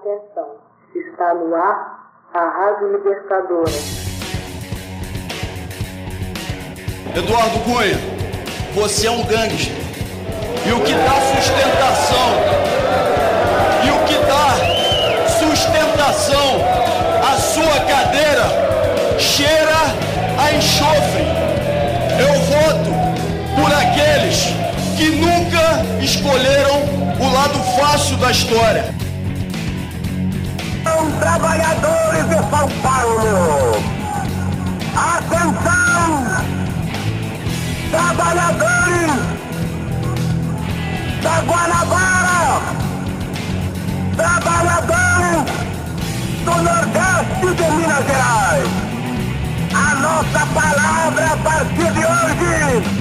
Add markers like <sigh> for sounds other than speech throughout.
Atenção, está no ar a Rádio Libertadora. Eduardo Cunha, você é um gangster. E o que dá sustentação, e o que dá sustentação à sua cadeira cheira a enxofre. Eu voto por aqueles que nunca escolheram o lado fácil da história. Trabalhadores de São Paulo. Atenção! Trabalhadores da Guanabara! Trabalhadores do Nordeste de Minas Gerais! A nossa palavra a partir de hoje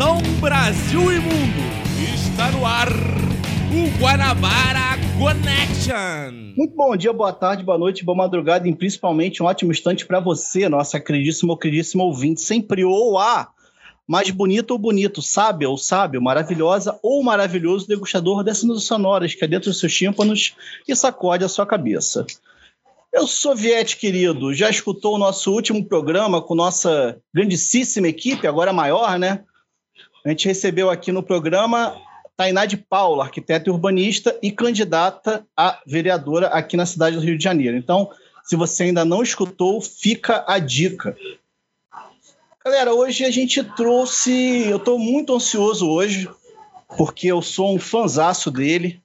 Atenção Brasil e mundo! Está no ar o Guanabara Connection! Muito bom dia, boa tarde, boa noite, boa madrugada e principalmente um ótimo instante para você, nossa queridíssima ou queridíssima ouvinte, sempre ou a mais bonito ou bonito, sábio ou sábio, maravilhosa ou maravilhoso degustador dessas sonoras que é dentro dos seus tímpanos e sacode a sua cabeça. Eu sou Viete, querido. Já escutou o nosso último programa com nossa grandíssima equipe, agora maior, né? A gente recebeu aqui no programa Tainá de Paula, arquiteta e urbanista e candidata a vereadora aqui na cidade do Rio de Janeiro. Então, se você ainda não escutou, fica a dica. Galera, hoje a gente trouxe. Eu estou muito ansioso hoje, porque eu sou um fanzaço dele,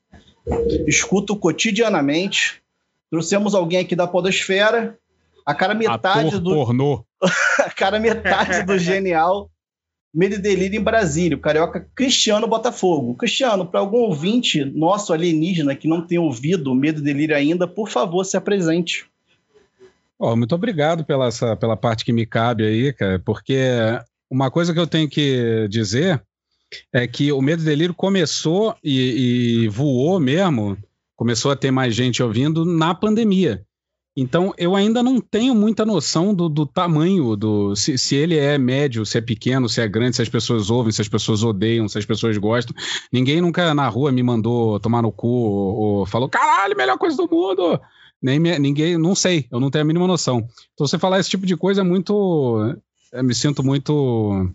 escuto cotidianamente. Trouxemos alguém aqui da Podosfera, a cara metade Ator do. pornô. <laughs> a cara metade do <laughs> genial Medo e Delírio em Brasília, o carioca Cristiano Botafogo. Cristiano, para algum ouvinte nosso alienígena que não tem ouvido Medo e Delírio ainda, por favor, se apresente. Ó, muito obrigado pela, essa, pela parte que me cabe aí, cara, porque uma coisa que eu tenho que dizer é que o Medo e Delírio começou e, e voou mesmo, começou a ter mais gente ouvindo na pandemia. Então, eu ainda não tenho muita noção do, do tamanho, do se, se, ele é médio, se é pequeno, se é grande, se as pessoas ouvem, se as pessoas odeiam, se as pessoas gostam. Ninguém nunca na rua me mandou tomar no cu ou, ou falou, caralho, melhor coisa do mundo. Nem ninguém, não sei, eu não tenho a mínima noção. Então, você falar esse tipo de coisa é muito. Eu me sinto muito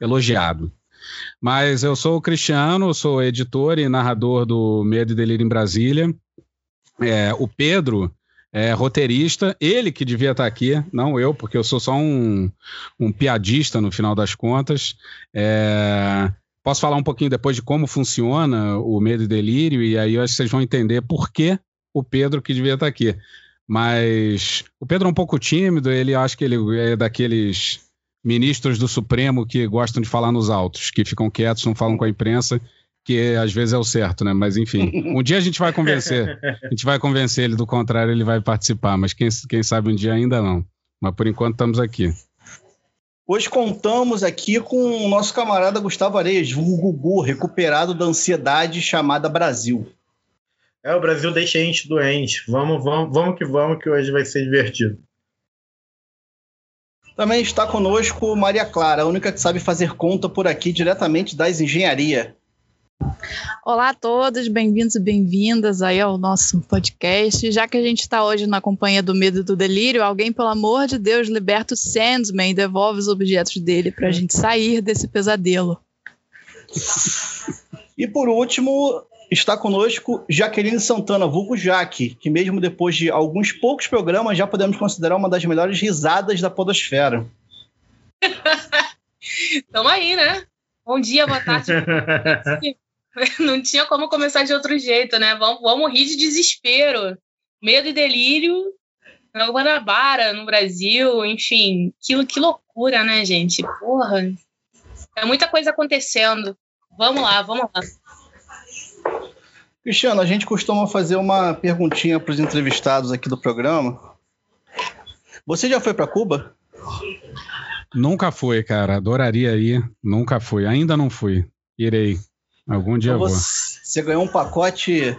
elogiado. Mas eu sou Cristiano, sou editor e narrador do Medo e Delírio em Brasília. É, o Pedro é roteirista, ele que devia estar aqui, não eu, porque eu sou só um, um piadista no final das contas. É, posso falar um pouquinho depois de como funciona o Medo e Delírio, e aí eu acho que vocês vão entender por que o Pedro que devia estar aqui. Mas o Pedro é um pouco tímido, ele acho que ele é daqueles ministros do Supremo que gostam de falar nos autos, que ficam quietos, não falam com a imprensa, que às vezes é o certo, né? Mas enfim, um dia a gente vai convencer, a gente vai convencer ele do contrário, ele vai participar, mas quem, quem sabe um dia ainda não. Mas por enquanto estamos aqui. Hoje contamos aqui com o nosso camarada Gustavo Areias, o Gugu, recuperado da ansiedade chamada Brasil. É, o Brasil deixa a gente doente. Vamos, vamos, vamos que vamos, que hoje vai ser divertido. Também está conosco Maria Clara, a única que sabe fazer conta por aqui diretamente das engenharia. Olá a todos, bem-vindos e bem-vindas aí ao nosso podcast. Já que a gente está hoje na companhia do medo e do delírio, alguém, pelo amor de Deus, liberta o Sandman e devolve os objetos dele para a gente sair desse pesadelo. E por último, está conosco Jaqueline Santana, vulgo Jaque, que mesmo depois de alguns poucos programas já podemos considerar uma das melhores risadas da podosfera. <laughs> Tamo aí, né? Bom dia, boa tarde. <laughs> <laughs> Não tinha como começar de outro jeito, né? Vamos, vamos rir de desespero. Medo e delírio na Guanabara, no Brasil, enfim. Que, que loucura, né, gente? Porra. É muita coisa acontecendo. Vamos lá, vamos lá. Cristiano, a gente costuma fazer uma perguntinha para os entrevistados aqui do programa. Você já foi para Cuba? Nunca foi, cara. Adoraria ir. Nunca fui. Ainda não fui. Irei. Algum dia Então vou. você, você ganhou um pacote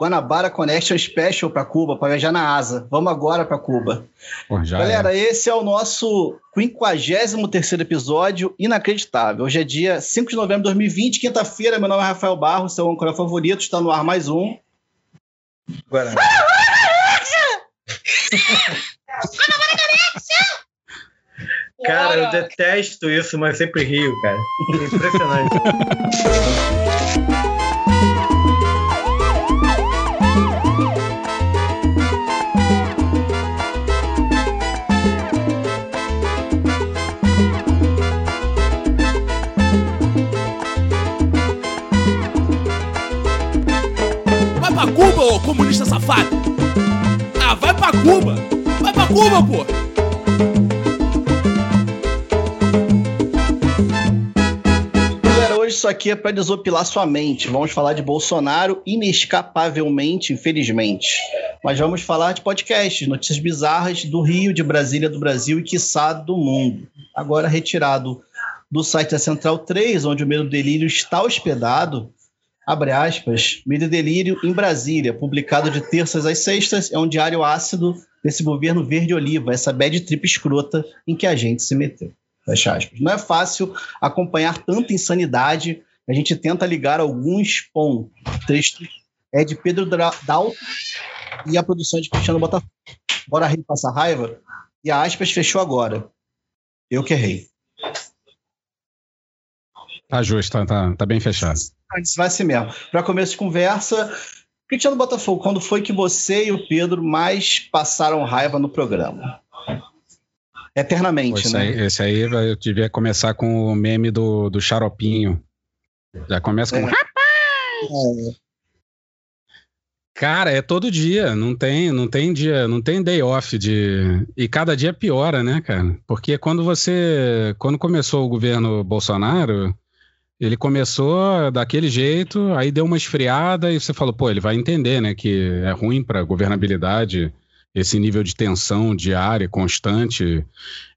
Guanabara Connection Special para Cuba, para viajar na asa. Vamos agora para Cuba. Pô, já Galera, é. esse é o nosso 53 episódio inacreditável. Hoje é dia 5 de novembro de 2020, quinta-feira. Meu nome é Rafael Barros, seu âncora favorito. Está no ar mais um. Agora. Cara, eu detesto isso, mas sempre rio, cara. Impressionante. <laughs> Vai pra Cuba, ô comunista safado! Ah, vai pra Cuba! Vai pra Cuba, pô! Hoje isso aqui é para desopilar sua mente. Vamos falar de Bolsonaro inescapavelmente, infelizmente. Mas vamos falar de podcasts, notícias bizarras do Rio, de Brasília, do Brasil e, quiçá, do mundo. Agora retirado do site da Central 3, onde o Medo do Delírio está hospedado. Abre aspas, Medo Delírio em Brasília, publicado de terças às sextas, é um diário ácido desse governo verde-oliva, essa bad trip escrota em que a gente se meteu. Fecha aspas. Não é fácil acompanhar tanta insanidade. A gente tenta ligar alguns pontos. O texto é de Pedro Dalto e a produção é de Cristiano Botafogo. Bora rir passar raiva? E a aspas fechou agora. Eu que errei. Tá justo, tá, tá, tá bem fechado. Vai ser mesmo. Para começo de conversa, Cristiano Botafogo, quando foi que você e o Pedro mais passaram raiva no programa? Pô, Eternamente, esse, né? aí, esse aí eu devia começar com o meme do, do xaropinho. Já começa com. É. Cara, é todo dia, não tem, não tem dia, não tem day off de e cada dia piora, né, cara? Porque quando você, quando começou o governo Bolsonaro, ele começou daquele jeito, aí deu uma esfriada e você falou, pô, ele vai entender, né, que é ruim para governabilidade esse nível de tensão diária, constante,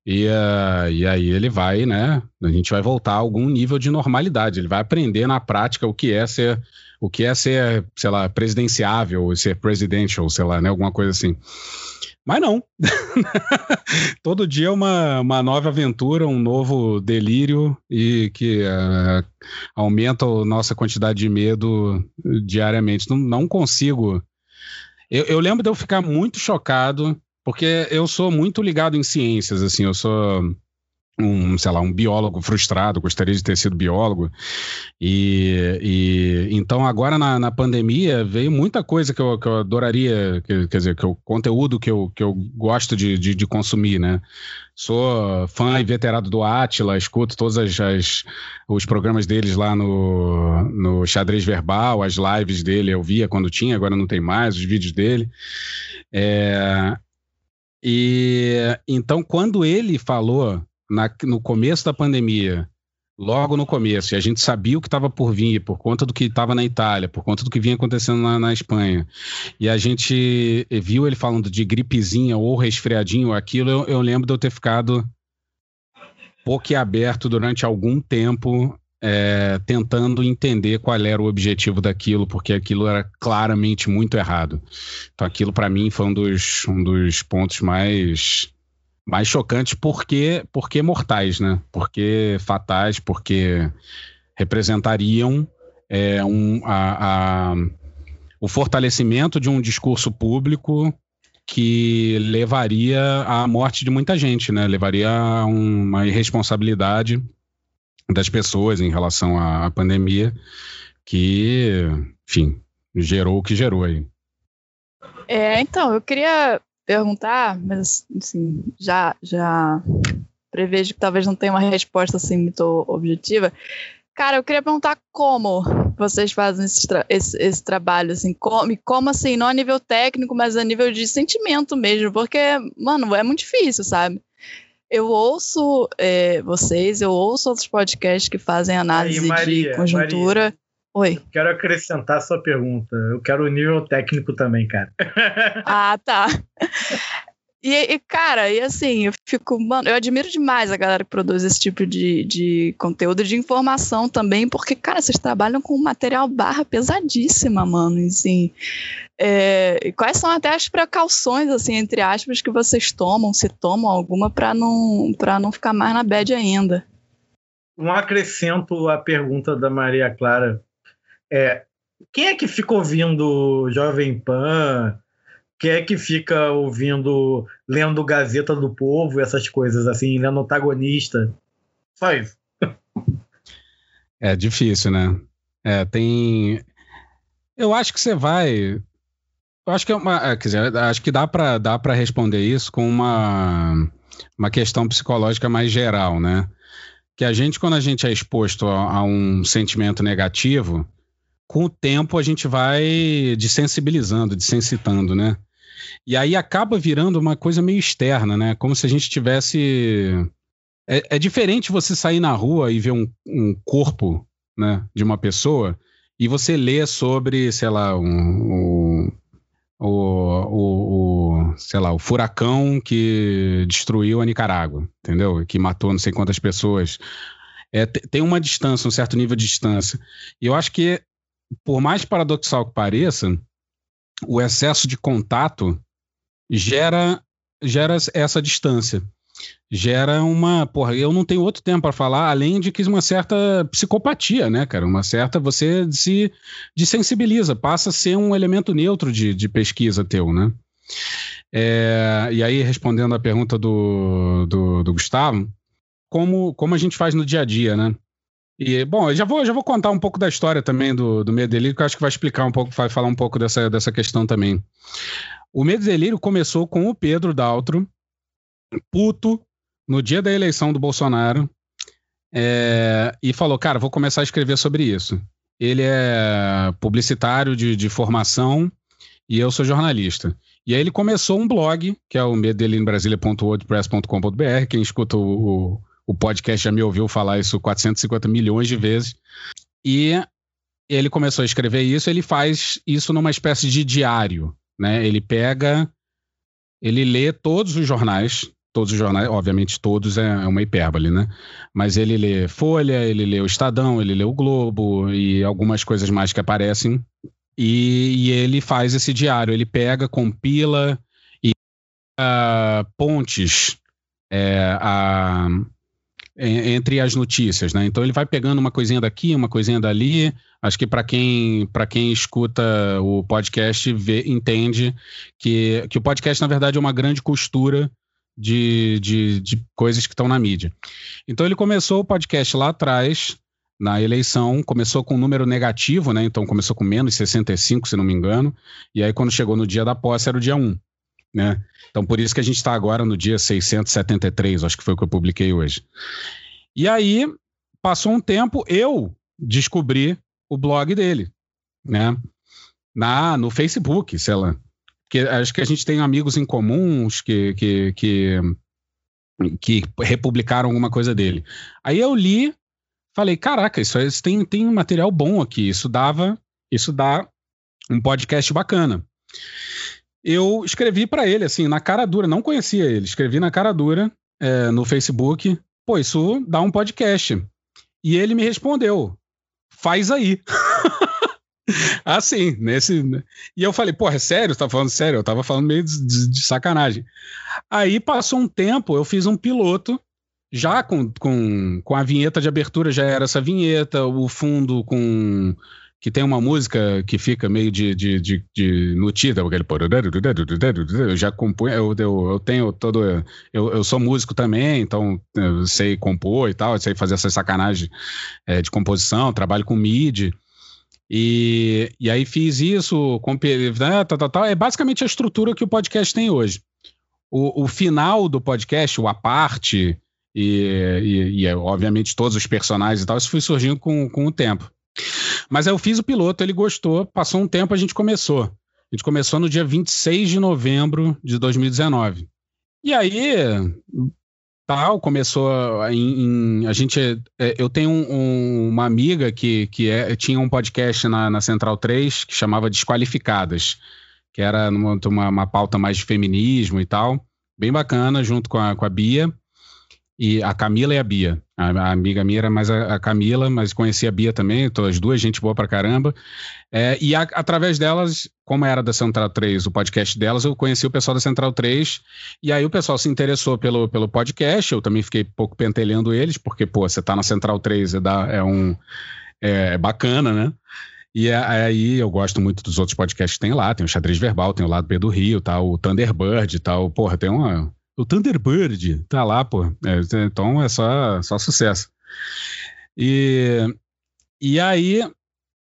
e, ah, e aí ele vai, né, a gente vai voltar a algum nível de normalidade, ele vai aprender na prática o que é ser o que é ser, sei lá, presidenciável, ser presidential, sei lá, né? Alguma coisa assim. Mas não. <laughs> Todo dia é uma, uma nova aventura, um novo delírio e que eh, aumenta a nossa quantidade de medo diariamente. Não, não consigo. Eu, eu lembro de eu ficar muito chocado, porque eu sou muito ligado em ciências, assim, eu sou um, sei lá, um biólogo frustrado, gostaria de ter sido biólogo. E, e então agora na, na pandemia veio muita coisa que eu, que eu adoraria, que- quer dizer, que o conteúdo que eu, que eu gosto de, de, de consumir, né? Sou fã e veterado do Atila, escuto todos as, as- os programas deles lá no, no Xadrez Verbal, as lives dele eu via quando tinha, agora não tem mais, os vídeos dele. É, e então, quando ele falou na- no começo da pandemia, logo no começo, e a gente sabia o que estava por vir, por conta do que estava na Itália, por conta do que vinha acontecendo na, na Espanha, e a gente viu ele falando de gripezinha ou resfriadinho, aquilo, eu, eu lembro de eu ter ficado boquiaberto durante algum tempo, é, tentando entender qual era o objetivo daquilo, porque aquilo era claramente muito errado. Então, aquilo para mim foi um dos, um dos pontos mais mais chocantes porque porque mortais, né? Porque fatais, porque representariam é, um, a, a- o fortalecimento de um discurso público que levaria à morte de muita gente, né? Levaria a uma irresponsabilidade das pessoas em relação à, pandemia que, enfim, gerou o que gerou aí. É, então, eu queria perguntar, mas assim, já, já prevejo que talvez não tenha uma resposta assim muito objetiva. Cara, eu queria perguntar como vocês fazem esse, tra- esse, esse trabalho, assim, como, como assim, não a nível técnico, mas a nível de sentimento mesmo, porque, mano, é muito difícil, sabe? Eu ouço é, vocês, eu ouço outros podcasts que fazem análise Maria, de conjuntura. Oi. Quero acrescentar a sua pergunta. Eu quero o nível técnico também, cara. <laughs> Ah, tá. E, e, cara, e assim, eu fico, mano, eu admiro demais a galera que produz esse tipo de, de conteúdo de informação também, porque, cara, vocês trabalham com material barra pesadíssima, mano, assim. É, e quais são até as precauções, assim, entre aspas, que vocês tomam, se tomam alguma, para não, pra não ficar mais na bad ainda? Um acrescento à pergunta da Maria Clara. É, quem é que fica ouvindo Jovem Pan? Quem é que fica ouvindo, lendo Gazeta do Povo, essas coisas assim, lendo antagonista? Só isso. <laughs> É difícil, né? É, tem. Eu acho que você vai. Eu acho que é uma. Quer dizer, acho que dá para dá responder isso com uma, uma questão psicológica mais geral, né? Que a gente, quando a gente é exposto a, a um sentimento negativo, com o tempo a gente vai desensibilizando, desensitando, né? E aí acaba virando uma coisa meio externa, né? Como se a gente tivesse. É, é diferente você sair na rua e ver um, um, corpo né, de uma pessoa e você ler sobre, sei lá, um, um o, o, o, sei lá, o furacão que destruiu a Nicarágua, entendeu? Que matou não sei quantas pessoas. É, tem uma distância, um certo nível de distância. E eu acho que, por mais paradoxal que pareça, o excesso de contato gera, gera essa distância. Gera uma. Porra, eu não tenho outro tempo para falar, além de que uma certa psicopatia, né, cara? Uma certa. Você se desensibiliza, passa a ser um elemento neutro de, de pesquisa teu, né? É, e aí, respondendo a pergunta do, do, do Gustavo, como, como a gente faz no dia a dia, né? E, bom, eu já vou, já vou contar um pouco da história também do, do Medo Delírio, que eu acho que vai explicar um pouco, vai falar um pouco dessa, dessa questão também. O Medo Delírio começou com o Pedro Daltro, puto, no dia da eleição do Bolsonaro, é, e falou: Cara, vou começar a escrever sobre isso. Ele é publicitário de, de formação e eu sou jornalista. E aí ele começou um blog, que é o medelinobrasilia.wordpress.com.br. Quem escuta o, o podcast já me ouviu falar isso 450 milhões de vezes. E ele começou a escrever isso, ele faz isso numa espécie de diário, né? Ele pega, ele lê todos os jornais, todos os jornais, obviamente todos é, é uma hipérbole, né? Mas ele lê Folha, ele lê o Estadão, ele lê o Globo e algumas coisas mais que aparecem. E, e ele faz esse diário, ele pega, compila e uh, pontes é, a, entre as notícias, né? Então ele vai pegando uma coisinha daqui, uma coisinha dali. Acho que para quem para quem escuta o podcast vê, entende que, que o podcast na verdade é uma grande costura de, de, de coisas que estão na mídia. Então ele começou o podcast lá atrás na eleição, começou com um número negativo, né? Então começou com menos 65, se não me engano. E aí quando chegou no dia da posse era o dia 1, né? Então, por isso que a gente está agora no dia 673, acho que foi o que eu publiquei hoje. E aí, passou um tempo, eu descobri o blog dele, né? Na, no Facebook, sei lá. Acho que a gente tem amigos em comuns que, que, que, que republicaram alguma coisa dele. Aí eu li, falei, caraca, isso, isso tem, tem um material bom aqui, isso dava, isso dá um podcast bacana eu escrevi para ele, assim, na cara dura, não conhecia ele, escrevi na cara dura é, no Facebook, pô, isso dá um podcast. E ele me respondeu, faz aí. <laughs> assim, nesse. E eu falei, porra, é sério? Você tá falando sério? Eu tava falando meio de, de, de, sacanagem. Aí passou um tempo, eu fiz um piloto, já com, com, com a vinheta de abertura, já era essa vinheta, o fundo com que tem uma música que fica meio de, de, de, de notida, aquele eu já compunho, eu, eu, eu tenho todo, eu, eu sou músico também, então eu sei compor e tal, sei fazer essa sacanagem é, de composição, trabalho com MIDI, e, e aí fiz isso, com, né, tal, tal, tal, é basicamente a estrutura que o podcast tem hoje. O, o final do podcast, o a parte, e, e, e, obviamente todos os personagens e tal, isso foi surgindo com, com o tempo. Mas aí eu fiz o piloto, ele gostou, passou um tempo, a gente começou. A gente começou no dia 26 de novembro de 2019. E aí, tal, começou em, em a gente, é, eu tenho um, uma amiga que, que é, tinha um podcast na, na Central 3 que chamava Desqualificadas, que era numa, uma, uma pauta mais de feminismo e tal. bem bacana, junto com a, com a Bia. E a Camila e a Bia. A, a amiga minha era mais a, a, Camila, mas conheci a Bia também, então as duas, gente boa pra caramba. É, e a, através delas, como era da Central 3, o podcast delas, eu conheci o pessoal da Central 3, e aí o pessoal se interessou pelo, pelo podcast, eu também fiquei pouco pentelhando eles, porque, pô, você tá na Central 3, é, da, é um... É, é bacana, né? E aí eu gosto muito dos outros podcasts que tem lá. Tem o Xadrez Verbal, tem o Lado B do Rio, tá? O Thunderbird, tal. Porra, tem uma, o Thunderbird tá lá, pô. É, então é só, só sucesso. E, e aí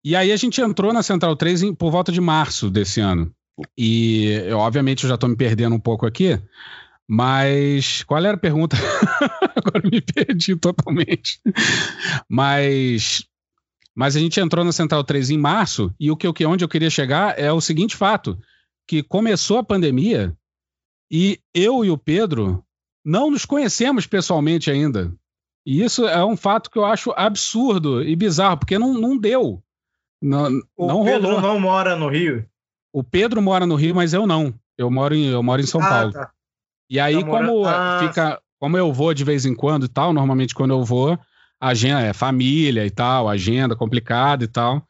e aí a gente entrou na Central 3 em, por volta de março desse ano. E obviamente eu já estou me perdendo um pouco aqui, mas qual era a pergunta? <laughs> Agora me perdi totalmente. Mas mas a gente entrou na Central 3 em março e o que, o que onde eu queria chegar é o seguinte fato, que começou a pandemia e eu e o Pedro não nos conhecemos pessoalmente ainda. E isso é um fato que eu acho absurdo e bizarro, porque não, não deu. Não, o não Pedro rolou. não mora no Rio? O Pedro mora no Rio, mas eu não. Eu moro em, eu moro em São Ah, Paulo. tá. E aí, Tá como Ah, fica. Como eu vou de vez em quando e tal, normalmente quando eu vou, agenda é família e tal, agenda complicada e tal.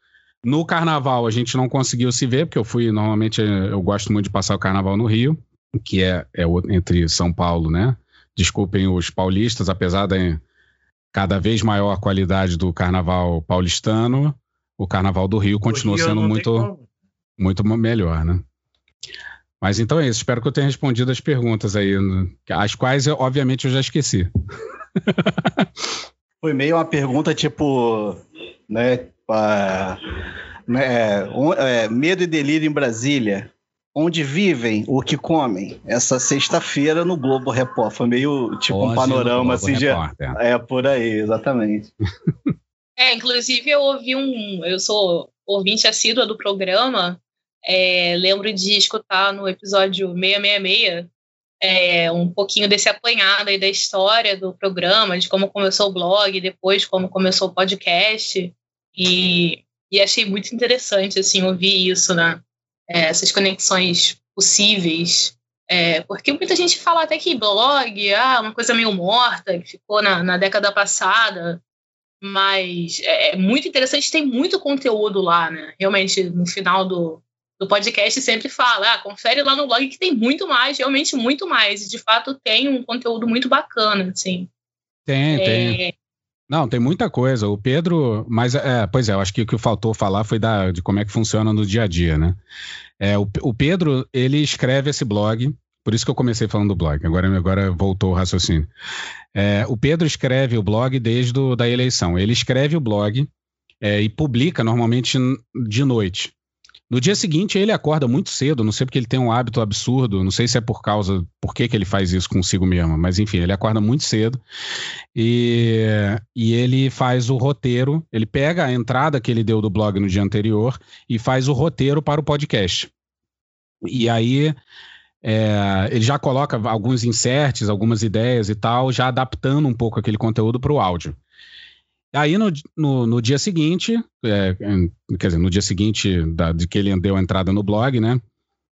No carnaval a gente não conseguiu se ver, porque eu fui, normalmente eu gosto muito de passar o carnaval no Rio, que é, é entre São Paulo, né? Desculpem os paulistas, apesar da cada vez maior qualidade do carnaval paulistano, o carnaval do Rio continua Rio sendo muito muito melhor, né? Mas então é isso. Espero que eu tenha respondido as perguntas aí, né? as quais, eu, obviamente, eu já esqueci. <laughs> Foi meio uma pergunta tipo, né, ah, né, on- é, medo e delírio em Brasília. Onde vivem, o que comem? Essa sexta-feira no Globo Repórter. Foi meio tipo um Hoje panorama no Globo assim de. É por aí, exatamente. <laughs> É, inclusive eu ouvi um. Eu sou ouvinte assídua do programa. é, lembro de escutar no episódio 666 é, um pouquinho desse apanhado aí da história do programa, de como começou o blog, depois como começou o podcast. E, e achei muito interessante assim, ouvir isso, né? É, essas conexões possíveis. É, porque muita gente fala até que blog, ah, uma coisa meio morta, que ficou na, na década passada mas é é muito interessante, tem muito conteúdo lá, né? Realmente, no final do, do podcast sempre fala, ah, confere lá no blog que tem muito mais, realmente muito mais. E de fato tem um conteúdo muito bacana, assim. Tem, tem. Não, tem muita coisa. O Pedro, mas é, pois é, eu acho que o que faltou falar foi da, de como é que funciona no dia a dia, né? É, o, o Pedro, ele escreve esse blog, por isso que eu comecei falando do blog, agora, agora voltou o raciocínio. É, o Pedro escreve o blog desde o, da eleição. Ele escreve o blog é, e publica normalmente de noite. No dia seguinte, ele acorda muito cedo, não sei porque ele tem um hábito absurdo, não sei se é por causa, por que, que ele faz isso consigo mesmo, mas enfim, ele acorda muito cedo e, e ele faz o roteiro, ele pega a entrada que ele deu do blog no dia anterior e faz o roteiro para o podcast. E aí é, ele já coloca alguns inserts, algumas ideias e tal, já adaptando um pouco aquele conteúdo para o áudio. Aí no, no, no dia seguinte, é, quer dizer, no dia seguinte da- de que ele deu a entrada no blog, né?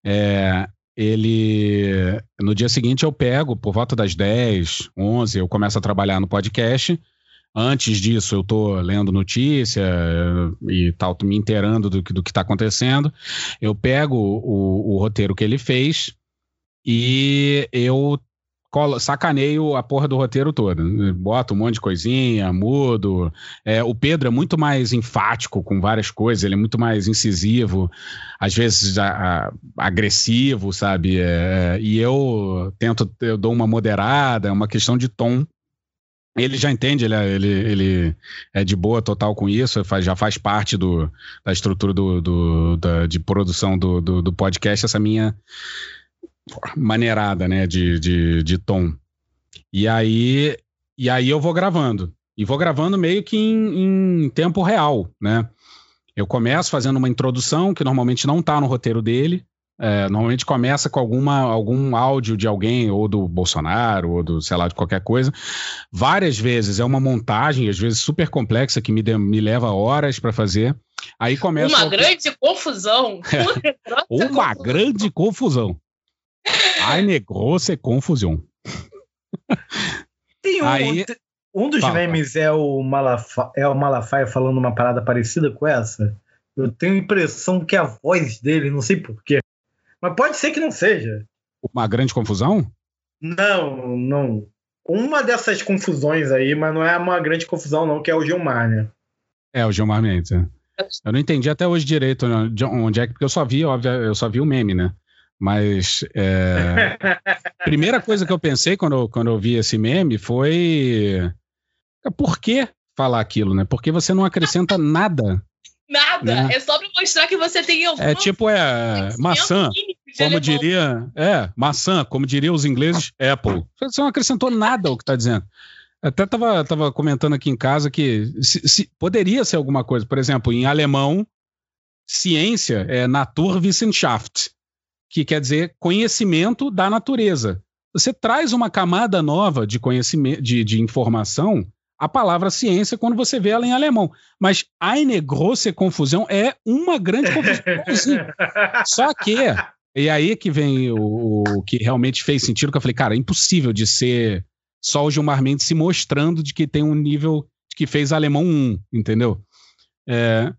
é, ele. No dia seguinte eu pego, por volta das 10, 11, eu começo a trabalhar no podcast. Antes disso, eu tô lendo notícia eh, e tal, me inteirando do, que- do que está acontecendo. Eu pego o, o roteiro que ele fez e eu colo- sacaneio a porra do roteiro todo. Boto um monte de coisinha, mudo. É, o Pedro é muito mais enfático com várias coisas, ele é muito mais incisivo, às vezes a- a- agressivo, sabe? É, e eu tento, eu dou uma moderada, é uma questão de tom. Ele já entende, ele é, ele, ele é de boa total com isso, faz- já faz parte do, da estrutura do, do- da- de produção do, do podcast, essa minha maneirada, né, de, de, de tom. E aí, e aí eu vou gravando. E vou gravando meio que em, em tempo real, né? Eu começo fazendo uma introdução que normalmente não está no roteiro dele. É, normalmente começa com alguma, algum áudio de alguém, ou do Bolsonaro, ou do, sei lá, de qualquer coisa. Várias vezes é uma montagem, às vezes super complexa, que me, de- me leva horas para fazer. Aí começa. uma grande confusão. <laughs> Uma grande confusão. Eine große Confusão. Tem um, Aí- um dos Fala. memes é o, Malafa, é o Malafaia falando uma parada parecida com essa. Eu tenho a impressão que é a voz dele, não sei porquê. Mas pode ser que não seja. Uma grande confusão? Não, não. Uma dessas confusões aí, mas não é uma grande confusão, não, que é o Gilmar, né? É, o Gilmar Mendes. é. Eu não entendi até hoje direito né, de onde é que, porque eu só vi, óbvio, eu só vi o meme, né? Mas é, <laughs> primeira coisa que eu pensei quando, eu- quando eu vi esse meme foi por que falar aquilo, né? Porque você não acrescenta <laughs> nada. Nada. Né? É só pra mostrar que você tem É tipo é maçã, mínimo de como diria, é maçã, como diriam os ingleses, Apple. Você não acrescentou nada ao que está dizendo. Até tava, tava comentando aqui em casa que se- se- poderia ser alguma coisa. Por exemplo, em alemão, ciência é Naturwissenschaft, que quer dizer conhecimento da natureza. Você traz uma camada nova de conhecimento, de, de informação, a palavra ciência quando você vê ela em alemão. Mas eine große confusão é uma grande confusão. <laughs> Só que, e aí que vem o, o que realmente fez sentido, que eu falei, cara, é impossível de ser só o Gilmar Mendes se mostrando de que tem um nível de que fez alemão 1, entendeu? É,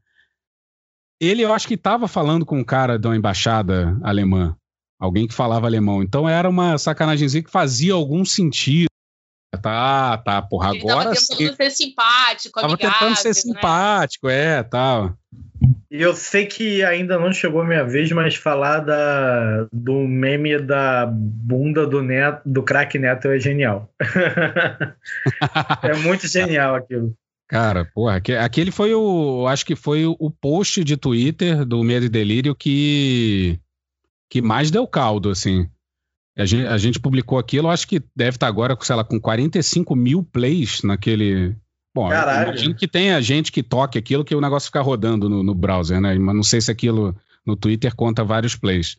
ele, eu acho que estava falando com um cara da embaixada alemã, alguém que falava alemão, então era uma sacanagemzinha que fazia algum sentido. Tá, tá, porra, Ele tava agora tentando sim. ser simpático, Tava amigável, tentando ser né? simpático, é, tal. E eu sei que ainda não chegou a minha vez, mas falar da, do meme da bunda do neto, do craque Neto é genial. <laughs> é muito genial aquilo. Cara, porra, aque- aquele foi o. Acho que foi o- post de Twitter do Medo e Delírio que. que mais deu caldo, assim. A gente, a gente publicou aquilo, acho que deve estar agora, sei lá, com 45 mil plays naquele. Bom, Caralho. imagino que tenha gente que toque aquilo que o negócio fica rodando no, no browser, né? Mas não sei se aquilo no Twitter conta vários plays.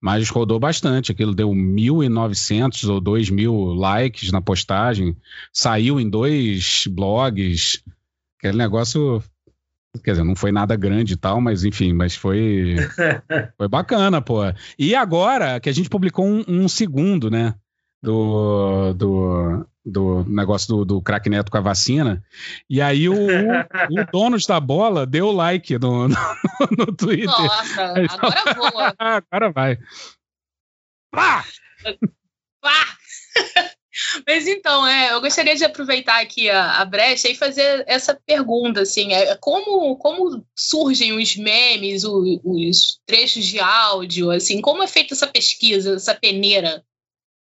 Mas rodou bastante, aquilo deu 1.900 ou 2.000 likes na postagem, saiu em dois blogs, aquele negócio, quer dizer, não foi nada grande e tal, mas enfim, mas foi, <laughs> foi bacana, pô. E agora que a gente publicou um, um segundo, né, do, do, do negócio do, do craque neto com a vacina, e aí o, o, o dono da bola deu like no, no, no Twitter. Nossa, agora voa. Agora vai. Pá! Mas então, é, eu gostaria de aproveitar aqui a, a brecha e fazer essa pergunta, assim, é, como, como surgem os memes, o- os trechos de áudio, assim, como é feita essa pesquisa, essa peneira?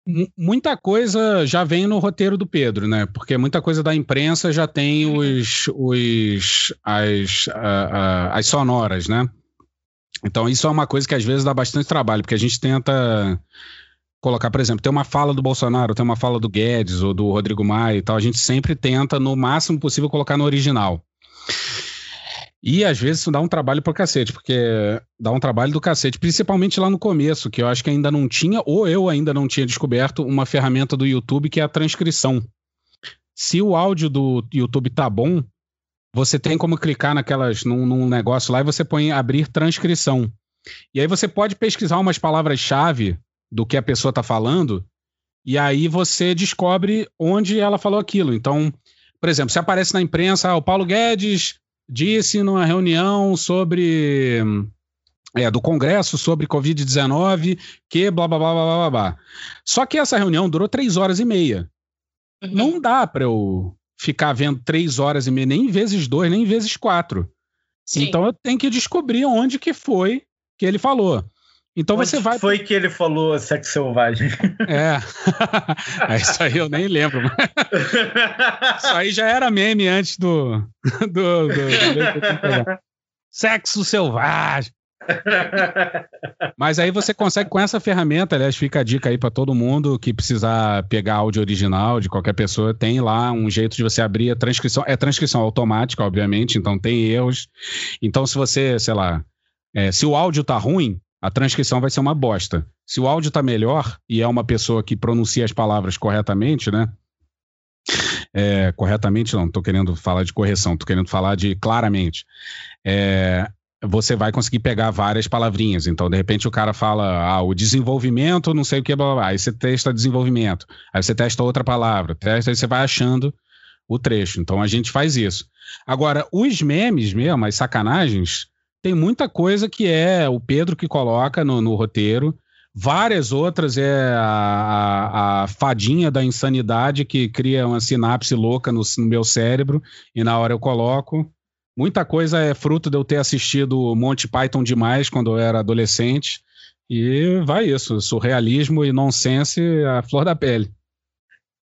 Mu- Muita coisa já vem no roteiro do Pedro, né? Porque muita coisa da imprensa já tem os, os as, a- a- as sonoras, né? Então isso é uma coisa que às vezes dá bastante trabalho, porque a gente tenta colocar, por exemplo, tem uma fala do Bolsonaro, tem uma fala do Guedes ou do Rodrigo Maia e tal, a gente sempre tenta no máximo possível colocar no original. E às vezes isso dá um trabalho pro cacete, porque dá um trabalho do cacete, principalmente lá no começo, que eu acho que ainda não tinha, ou eu ainda não tinha descoberto, uma ferramenta do YouTube que é a transcrição. Se o áudio do YouTube tá bom, você tem como clicar naquelas, num, num negócio lá e você põe abrir transcrição. E aí você pode pesquisar umas palavras-chave do que a pessoa tá falando, e aí você descobre onde ela falou aquilo. Então, por exemplo, se aparece na imprensa, ah, o Paulo Guedes disse numa reunião sobre é, do Congresso sobre Covid-19 que blá blá blá blá blá blá blá. Só que essa reunião durou três horas e meia. Uhum. Não dá para eu ficar vendo três horas e meia, nem vezes dois, nem vezes quatro. Sim. Então eu tenho que descobrir onde que foi que ele falou. Então Onde você vai. foi que ele falou sexo selvagem? <laughs> É. <laughs> É, Isso aí eu nem lembro. <laughs> Isso aí já era meme antes do. do, do- do- Sexo selvagem. Mas aí você consegue com essa ferramenta, aliás, fica a dica aí para todo mundo que precisar pegar áudio original de qualquer pessoa, tem lá um jeito de você abrir a transcrição. É transcrição automática, obviamente, então tem erros. Então, se você, sei lá, é, se o áudio tá ruim, a transcrição vai ser uma bosta. Se o áudio tá melhor e é uma pessoa que pronuncia as palavras corretamente, né? É, corretamente não, tô querendo falar de correção, tô querendo falar de claramente. É, você vai conseguir pegar várias palavrinhas. Então, de repente, o cara fala, ah, o desenvolvimento, não sei o que, blá, blá, blá. Aí você testa desenvolvimento. Aí você testa outra palavra, testa, aí você vai achando o trecho. Então, a gente faz isso. Agora, os memes mesmo, as sacanagens, tem muita coisa que é o Pedro que coloca no, no roteiro. Várias outras é a, a, a, fadinha da insanidade que cria uma sinapse louca no, no meu cérebro e na hora eu coloco. Muita coisa é fruto de eu ter assistido Monty Python demais quando eu era adolescente. E vai isso, surrealismo e nonsense a flor da pele.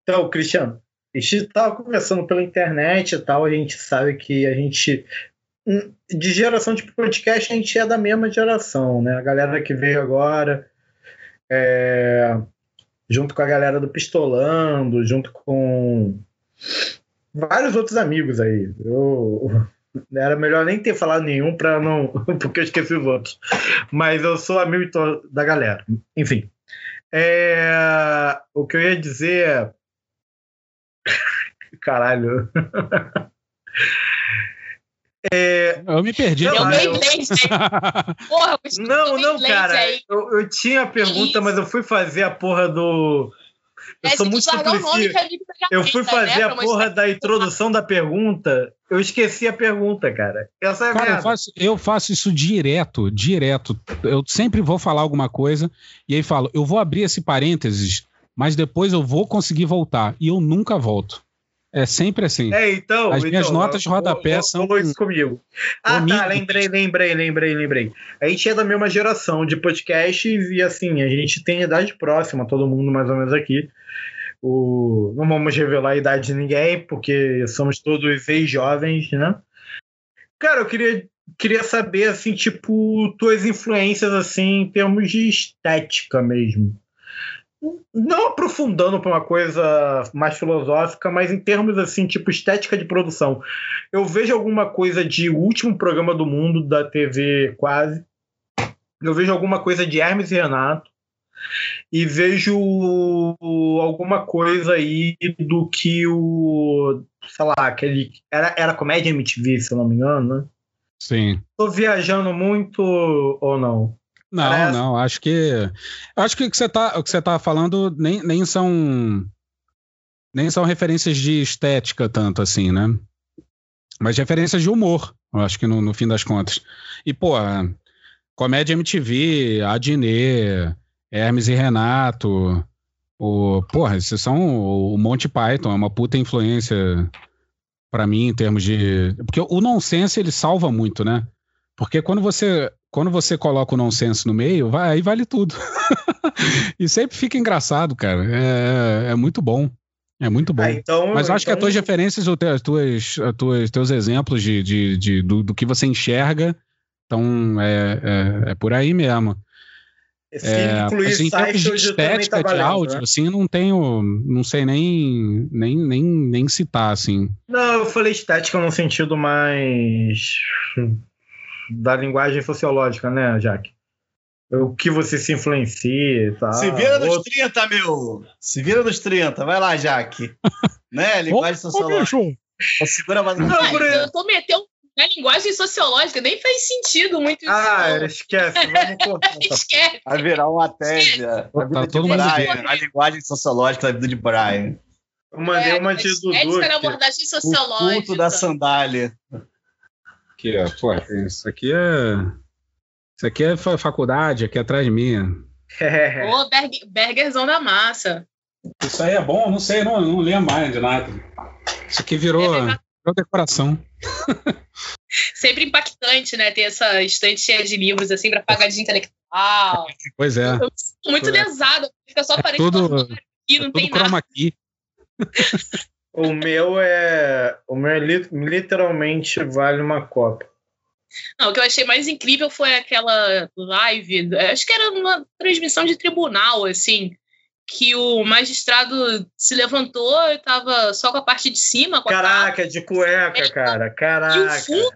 Então, Cristiano, a gente estava conversando pela internet e tal, a gente sabe que a gente. De geração de podcast, a gente é da mesma geração, né? A galera que veio agora, é, junto com a galera do Pistolando, junto com vários outros amigos aí. Eu, <laughs> era melhor nem ter falado nenhum para não. <laughs> porque eu esqueci os outros. Mas eu sou amigo da galera. Enfim. É... O que eu ia dizer é. <laughs> Caralho. É... Eu me perdi. Eu <laughs> eu... porra, não, não, cara. Eu, eu, tinha a pergunta, mas eu fui fazer a porra do. Eu é, sou muito simplista. Eu fui fazer né, a porra da introdução da pergunta. Eu esqueci a pergunta, cara. Essa é cara, eu faço, eu faço, isso direto, direto. Eu sempre vou falar alguma coisa e aí falo, eu vou abrir esse parênteses, mas depois eu vou conseguir voltar. E eu nunca volto. É sempre assim. É, então. As minhas então, notas de rodapé vou, são. Vou isso comigo. Ah, comigo. tá. Lembrei, lembrei, lembrei, lembrei. A gente é da mesma geração de podcasts e, assim, a gente tem idade próxima, todo mundo mais ou menos aqui. O... Não vamos revelar a idade de ninguém, porque somos todos ex-jovens, né? Cara, eu queria, queria saber, assim, tipo, tuas influências, assim, em termos de estética mesmo não aprofundando para uma coisa mais filosófica, mas em termos assim, tipo estética de produção. Eu vejo alguma coisa de último programa do mundo da TV quase. Eu vejo alguma coisa de Hermes e Renato. E vejo alguma coisa aí do que o. Sei lá, aquele. Era, era comédia MTV, se eu não me engano, né? Sim. Tô viajando muito ou não? Não, Parece. não, acho que acho que o que você tá, o que você tá falando nem, nem são nem são referências de estética tanto assim, né? Mas referências de humor, eu acho que no, no fim das contas. E pô, comédia MTV, Adnet, Hermes e Renato, o, porra, esses são o Monty Python, é uma puta influência para mim em termos de, porque o nonsense ele salva muito, né? Porque quando você quando você coloca o nonsense no meio, vai, aí vale tudo. <laughs> e sempre fica engraçado, cara. É, é muito bom. É muito bom. Ah, então, Mas eu acho então... que as tuas referências, as tuas, as tuas, teus exemplos de, de, de do, do, que você enxerga, então é, é, é por aí mesmo. Se é, assim, de estética tá de áudio, né? assim, não tenho, não sei nem, nem, nem, nem citar, assim. Não, eu falei estética no sentido mais da linguagem sociológica, né, Jaque? O que você se influencia e tal. Se vira nos Outro... 30, meu! Se vira nos 30. Vai lá, Jaque. <laughs> né? Linguagem sociológica. Segura mais Não, por... Eu tô metendo na linguagem sociológica, nem faz sentido muito isso. Ah, não. esquece. <laughs> Vamos cortar. esquece. Vai virar uma tese. A vida tá de Brian. A linguagem sociológica da vida de Brian. Eu mandei é, uma de Dudu. Ética na abordagem sociológica. O culto da sandália. Aqui, ó. Pô, isso aqui é. Isso aqui é faculdade, aqui atrás de mim. É. Ô, Berg, Bergerzão da massa. Isso aí é bom? Não sei, não, não lembro mais de nada. Isso aqui virou, é virou decoração. <laughs> Sempre impactante, né? Ter essa estante cheia de livros, assim, para pagar de intelectual. Pois é. muito é. lesado. Fica só aparecendo é tudo, aqui, não é tem nada. Aqui. <laughs> O meu é. O meu é literalmente vale uma copa. Não, o que eu achei mais incrível foi aquela live, acho que era uma transmissão de tribunal, assim, que o magistrado se levantou e tava só com a parte de cima. Caraca, de cueca, cara. Caraca. E o fundo,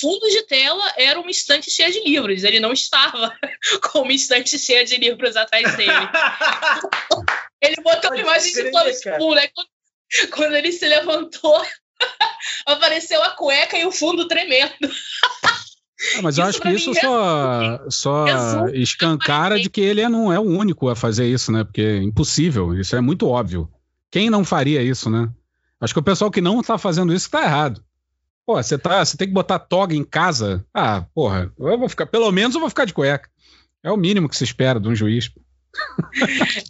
fundo de tela era uma estante cheia de livros. Ele não estava <laughs> com uma estante cheia de livros atrás dele. <laughs> ele botou uma imagem de plano fundo, né? Quando <laughs> ele se levantou, <laughs> apareceu a cueca e o fundo tremendo. Ah, mas eu acho que isso só, só escancara de que ele é, não é o único a fazer isso, né? Porque é impossível, isso é muito óbvio. Quem não faria isso, né? Acho que o pessoal que não tá fazendo isso tá errado. Pô, você tá, você tem que botar toga em casa. Ah, porra, eu vou ficar, pelo menos eu vou ficar de cueca. É o mínimo que se espera de um juiz.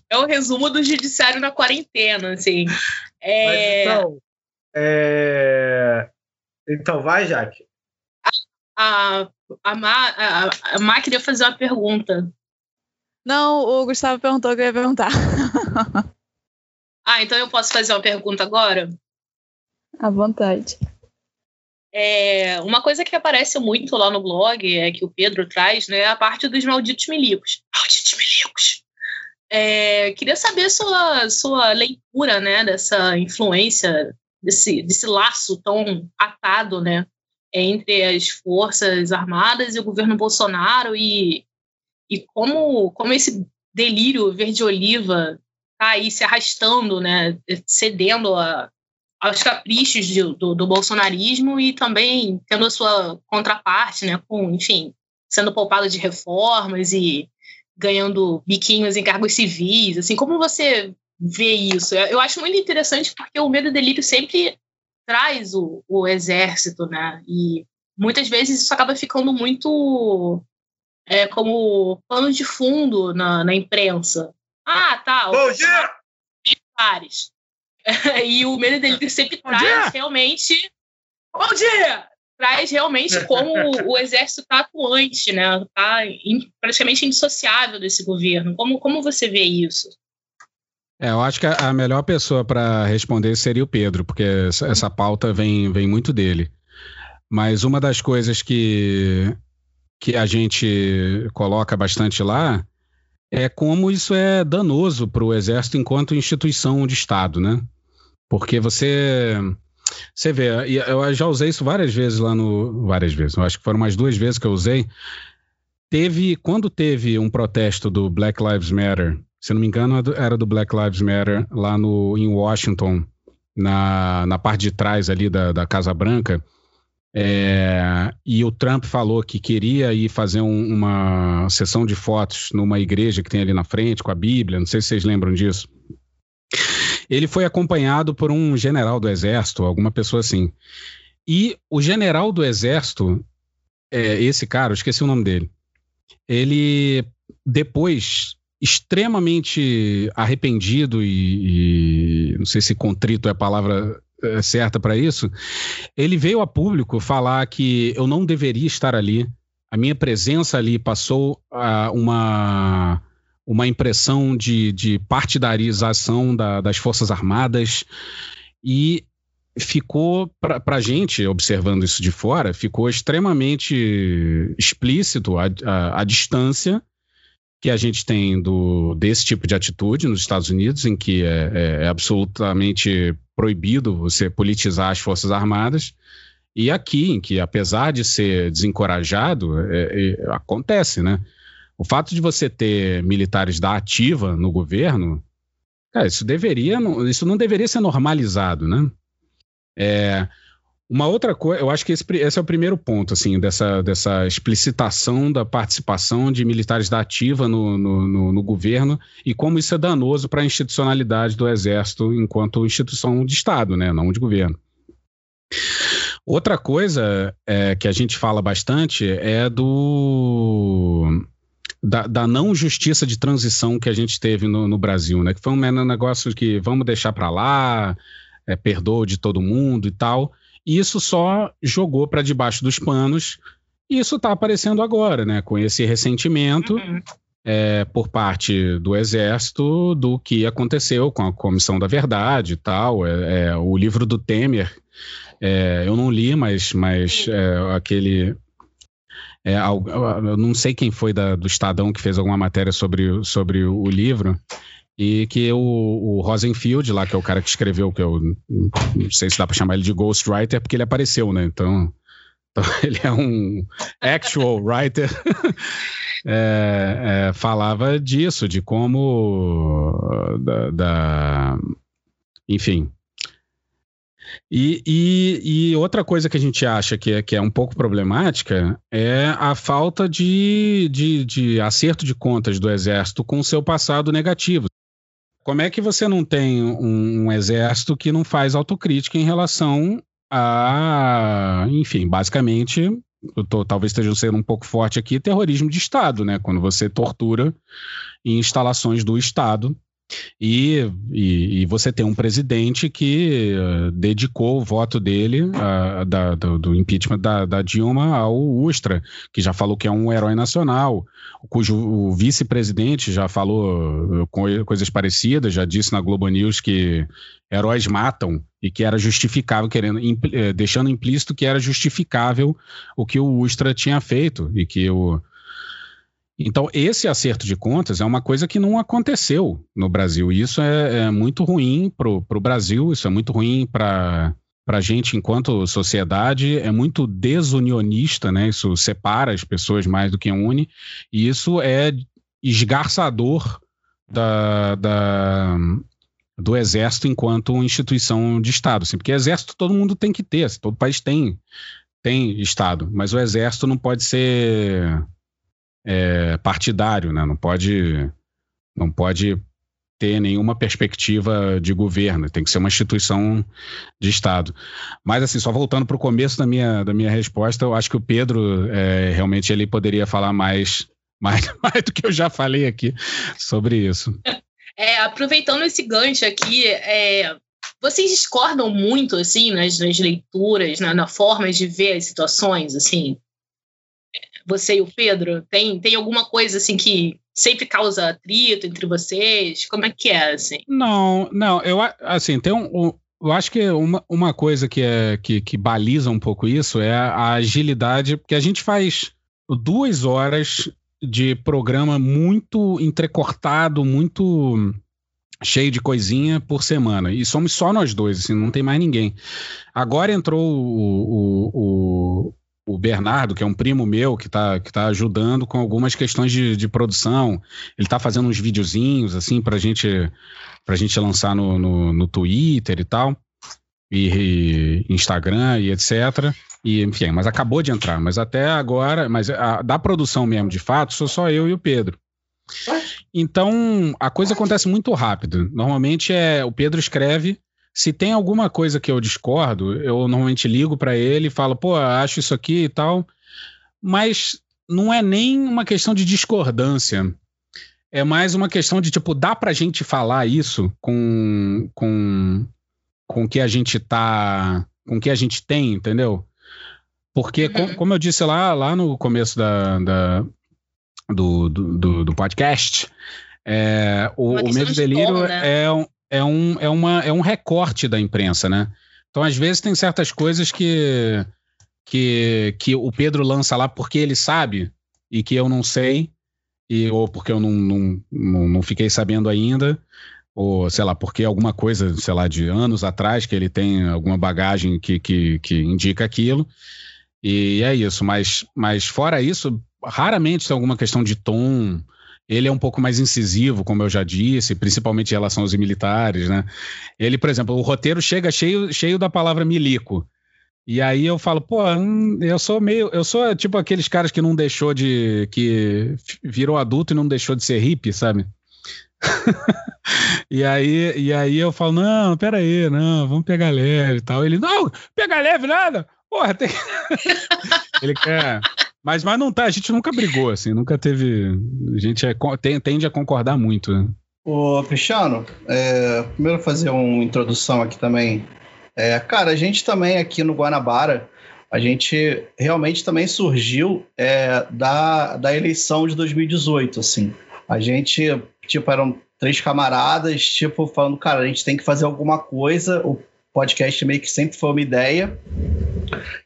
É o resumo do judiciário na quarentena, assim. É... então, é... então, vai, Jaque. A, a, Ma, a, a Ma queria fazer uma pergunta. Não, o Gustavo perguntou que eu ia perguntar. <laughs> ah, então eu posso fazer uma pergunta agora? À vontade. É, uma coisa que aparece muito lá no blog, é que o Pedro traz, né, é a parte dos malditos milicos. Malditos milicos! É, queria saber sua sua leitura, né, dessa influência, desse, desse laço tão atado, né, entre as forças armadas e o governo Bolsonaro e, e como, como esse delírio verde-oliva está aí se arrastando, né, cedendo a, aos caprichos de, do, do, bolsonarismo e também tendo a sua contraparte, né, com, enfim, sendo poupado de reformas e ganhando biquinhos em cargos civis, assim, como você vê isso? Eu acho muito interessante porque o Medo e Delírio sempre traz o, o exército, né, e muitas vezes isso acaba ficando muito é, como pano de fundo na, na imprensa. Ah, tá. Bom dia! Militares. <laughs> e o medo dele sempre Bom traz dia. realmente. Bom dia! Traz realmente como o <laughs> exército está atuante, né? Está praticamente indissociável desse governo. Como, como você vê isso? É, eu acho que a, melhor pessoa para responder seria o Pedro, porque essa, essa pauta vem, vem muito dele. Mas uma das coisas que, que a gente coloca bastante lá é como isso é danoso para o Exército enquanto instituição de Estado, né? Porque você. Você vê, eu já usei isso várias vezes lá no. Várias vezes, eu acho que foram mais duas vezes que eu usei. Teve. Quando teve um protesto do Black Lives Matter, se não me engano, era do Black Lives Matter lá no, em Washington, na, na parte de trás ali da, da Casa Branca. É, e o Trump falou que queria ir fazer um, uma sessão de fotos numa igreja que tem ali na frente com a Bíblia. Não sei se vocês lembram disso. Ele foi acompanhado por um general do exército, alguma pessoa assim. E o general do exército, é, esse cara, eu esqueci o nome dele, ele depois extremamente arrependido e, e não sei se contrito é a palavra é, certa para isso, ele veio a público falar que eu não deveria estar ali. A minha presença ali passou a uma uma impressão de, de partidarização da, das Forças Armadas e ficou, para a gente, observando isso de fora, ficou extremamente explícito a, a, a, distância que a gente tem do, desse tipo de atitude nos Estados Unidos, em que é, é, é absolutamente proibido você politizar as Forças Armadas, e aqui, em que, apesar de ser desencorajado, é, é acontece, né? O fato de você ter militares da ativa no governo, cara, isso deveria, isso não deveria ser normalizado, né? É, uma outra coisa, eu acho que esse, esse, é o primeiro ponto, assim, dessa, dessa explicitação da participação de militares da ativa no, no, no, no governo e como isso é danoso para a institucionalidade do Exército enquanto instituição de Estado, né, não de governo. Outra coisa é, que a gente fala bastante é do da, da, não justiça de transição que a gente teve no, no Brasil, né? Que foi um negócio que vamos deixar para lá, é, perdoa de todo mundo e tal. E isso só jogou para debaixo dos panos. E isso está aparecendo agora, né? Com esse ressentimento uhum. é, por parte do Exército do que aconteceu com a Comissão da Verdade e tal. É, é o livro do Temer. É, eu não li, mas, mas é, aquele é, eu não sei quem foi da, do Estadão que fez alguma matéria sobre, sobre o livro, e que o, o Rosenfield, lá, que é o cara que escreveu, que eu não sei se dá para chamar ele de ghostwriter, porque ele apareceu, né? Então, <laughs> então ele é um actual writer. <laughs> é, é, falava disso, de como. Da, da, enfim. E, e, e, outra coisa que a gente acha que é, que é um pouco problemática é a falta de, de, de acerto de contas do Exército com seu passado negativo. Como é que você não tem um, um exército que não faz autocrítica em relação a, enfim, basicamente, tô, talvez esteja sendo um pouco forte aqui, terrorismo de Estado, né? Quando você tortura em instalações do Estado e, e, e, você tem um presidente que uh, dedicou o voto dele, uh, da, do, do, impeachment da, da, Dilma, ao Ustra, que já falou que é um herói nacional, cujo vice-presidente já falou uh, coisas parecidas, já disse na Globo News que heróis matam e que era justificável, querendo, impl, eh, deixando implícito que era justificável o que o Ustra tinha feito e que o então, esse acerto de contas é uma coisa que não aconteceu no Brasil. E isso é, é muito ruim para o Brasil, isso é muito ruim para a gente enquanto sociedade, é muito desunionista, né? Isso separa as pessoas mais do que une, e isso é esgarçador da, da, do Exército enquanto instituição de Estado. Assim, porque Exército todo mundo tem que ter, todo país tem, tem Estado, mas o Exército não pode ser é, partidário, né? Não pode, não pode ter nenhuma perspectiva de governo, tem que ser uma instituição de Estado. Mas, assim, só voltando para o começo da minha, da minha resposta, eu acho que o Pedro é, realmente ele poderia falar mais, mais, <laughs> mais do que eu já falei aqui sobre isso. <laughs> É, aproveitando esse gancho aqui, é, vocês discordam muito, assim, nas, nas leituras, na, na forma de ver as situações, assim? Você e o Pedro? Tem, tem alguma coisa assim que sempre causa atrito entre vocês? Como é que é, assim? Não, não, eu assim, tem um, um eu acho que uma, uma coisa que, é, que, que baliza um pouco isso é a agilidade, porque a gente faz duas horas de programa muito entrecortado, muito cheio de coisinha por semana. E somos só nós dois, assim, não tem mais ninguém. Agora entrou o, o, o Bernardo, que é um primo meu, que está que tá ajudando com algumas questões de, de produção. Ele está fazendo uns videozinhos, assim, para gente, a gente lançar no, no, no Twitter e tal, e, e, Instagram e etc. E, enfim, mas acabou de entrar. Mas até agora, mas a, da produção mesmo, de fato, sou só eu e o Pedro. Então, a coisa acontece muito rápido. Normalmente é o Pedro escreve se tem alguma coisa que eu discordo, eu normalmente ligo para ele e falo, pô, acho isso aqui e tal. Mas não é nem uma questão de discordância. É mais uma questão de, tipo, dá pra gente falar isso com com com que a gente tá, com que a gente tem, entendeu? Porque, uhum. com, como eu disse lá, lá no começo da, da do, do, do, podcast, é, o, o Medo Delírio tom, né? é, um, é um, é, uma, é um recorte da imprensa, né? Então, às vezes, tem certas coisas que, que, que o Pedro lança lá porque ele sabe e que eu não sei, e, ou porque eu não, não, não, não fiquei sabendo ainda, ou sei lá, porque alguma coisa, sei lá, de anos atrás, que ele tem alguma bagagem que, que, que indica aquilo. E é isso, mas, mas fora isso, raramente tem alguma questão de tom, ele é um pouco mais incisivo, como eu já disse, principalmente em relação aos militares, né? Ele, por exemplo, o roteiro chega cheio, cheio da palavra milico. E aí eu falo, pô, hum, eu sou meio. Eu sou tipo aqueles caras que não deixou de. que virou adulto e não deixou de ser hippie, sabe? <laughs> e, aí, e aí eu falo, não, peraí, não, vamos pegar leve e tal. Ele, não, pegar leve nada! Porra, tem. <laughs> ele quer. Mas, mas não tá, a gente nunca brigou, assim, nunca teve. A gente é, tem, tende a concordar muito. Né? Ô, Cristiano, é, primeiro fazer uma introdução aqui também. É, cara, a gente também aqui no Guanabara, a gente realmente também surgiu é, da, da eleição de 2018, assim. A gente, tipo, eram três camaradas, tipo, falando, cara, a gente tem que fazer alguma coisa. O podcast meio que sempre foi uma ideia.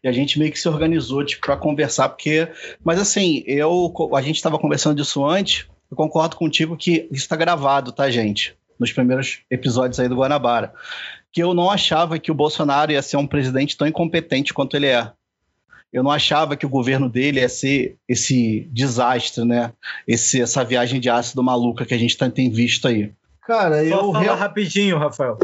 E a gente meio que se organizou tipo, para conversar, porque. Mas assim, eu a gente estava conversando disso antes. Eu concordo contigo que isso está gravado, tá, gente? Nos primeiros episódios aí do Guanabara. Que eu não achava que o Bolsonaro ia ser um presidente tão incompetente quanto ele é. Eu não achava que o governo dele ia ser esse desastre, né? Esse, essa viagem de ácido maluca que a gente tá, tem visto aí. Cara, Só eu. Fala real... rapidinho, Rafael.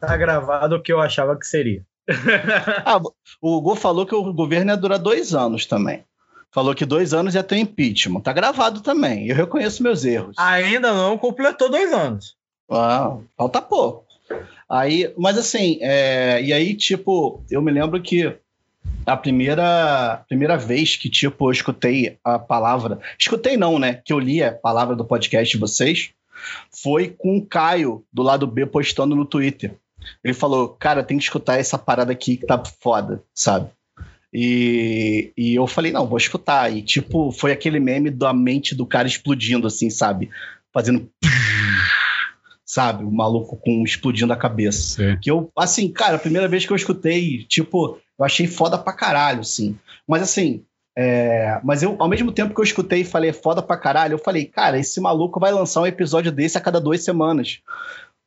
Tá gravado o que eu achava que seria. <laughs> ah, o Hugo falou que o governo ia durar dois anos também. Falou que dois anos ia ter impeachment. Tá gravado também. Eu reconheço meus erros. Ainda não completou dois anos. Ah, falta pouco. Aí, mas assim, é, e aí, tipo, eu me lembro que a primeira, primeira vez que, tipo, eu escutei a palavra. Escutei não, né? Que eu li a palavra do podcast de vocês. Foi com o Caio, do lado B, postando no Twitter. Ele falou, cara, tem que escutar essa parada aqui que tá foda, sabe? E, e eu falei, não, vou escutar. E, tipo, foi aquele meme da mente do cara explodindo, assim, sabe? Fazendo. <laughs> Sabe? O maluco com explodindo a cabeça. Sim. Que eu, assim, cara, a primeira vez que eu escutei, tipo, eu achei foda pra caralho, assim. Mas, assim, é, mas eu, ao mesmo tempo que eu escutei e falei foda pra caralho, eu falei, cara, esse maluco vai lançar um episódio desse a cada duas semanas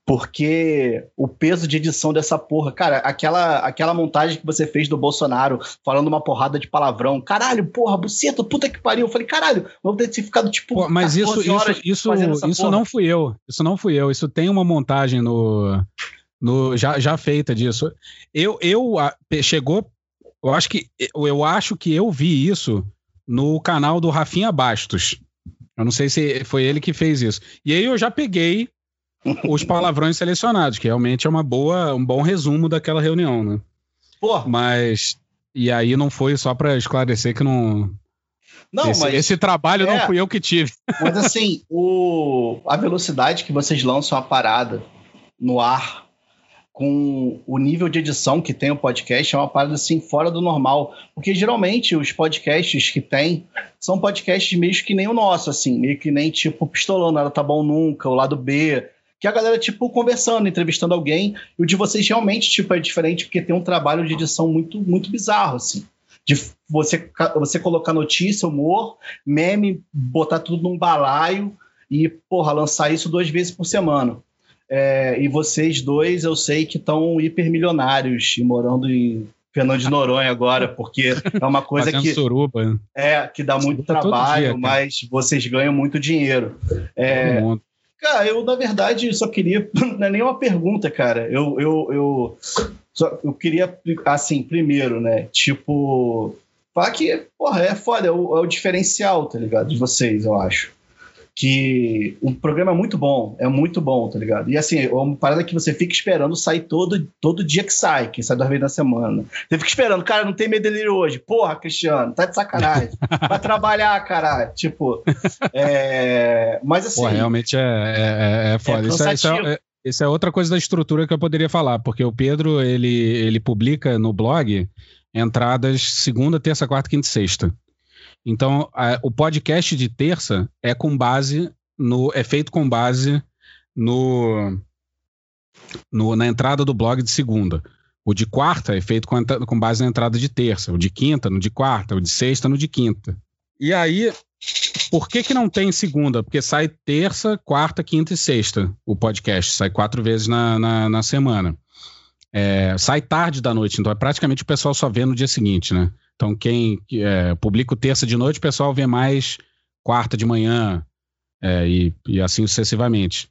porque o peso de edição dessa porra, cara, aquela, aquela montagem que você fez do Bolsonaro falando uma porrada de palavrão, caralho, porra, buceta, puta que pariu. Eu falei, caralho, vou ter ficado tipo. Pô, mas isso, isso, isso, isso não fui eu. Isso não fui eu. Isso tem uma montagem no. no já, já feita disso. Eu, eu a, chegou. Eu acho que eu acho que eu vi isso no canal do Rafinha Bastos. Eu não sei se foi ele que fez isso. E aí eu já peguei os <laughs> palavrões selecionados, que realmente é uma boa, um bom resumo daquela reunião, né? Porra. Mas e aí não foi só para esclarecer que não não, esse, mas esse trabalho é, não fui eu que tive. <laughs> Mas assim, o, a velocidade que vocês lançam a parada no ar com o nível de edição que tem o podcast é uma parada assim fora do normal, porque geralmente os podcasts que tem são podcasts meio que nem o nosso assim, meio que nem tipo pistolando, nada tá bom nunca, o lado B, que a galera, tipo, conversando, entrevistando alguém, e o de vocês realmente, tipo, é diferente, porque tem um trabalho de edição muito, muito bizarro, assim. De você, você colocar notícia, humor, meme, botar tudo num balaio e, porra, lançar isso duas vezes por semana. É, e vocês dois, eu sei que estão hipermilionários e morando em Fernando de Noronha agora, porque é uma coisa que suruba. é que dá muito trabalho, dia, mas vocês ganham muito dinheiro. É, Cara, eu, na verdade, só queria. <laughs> Não é nem uma pergunta, cara. Eu, eu, eu, só, eu queria, assim, primeiro, né? Tipo. Falar que, porra, é foda, é o, é o diferencial, tá ligado? De vocês, eu acho que o programa é muito bom, é muito bom, tá ligado? E assim, é uma parada que você fica esperando sair todo, todo dia que sai, que sai duas vezes na semana. Você fica esperando, cara, não tem medo dele hoje. Porra, Cristiano, tá de sacanagem. <laughs> Vai trabalhar, caralho. Tipo, é... mas assim... Pô, realmente é, é, é, é foda. É isso, é, isso, é, isso é outra coisa da estrutura que eu poderia falar, porque o Pedro, ele, ele publica no blog entradas segunda, terça, quarta, quinta e sexta. Então, a, o podcast de terça é com base no. é feito com base no, no na entrada do blog de segunda. O de quarta é feito com, com base na entrada de terça. O de quinta, no de quarta. O de sexta, no de quinta. E aí, por que, que não tem segunda? Porque sai terça, quarta, quinta e sexta o podcast. Sai quatro vezes na, na, na semana. É, sai tarde da noite, então é praticamente o pessoal só vê no dia seguinte, né? Então, quem é, publica terça de noite, o pessoal vê mais quarta de manhã é, e, e assim sucessivamente.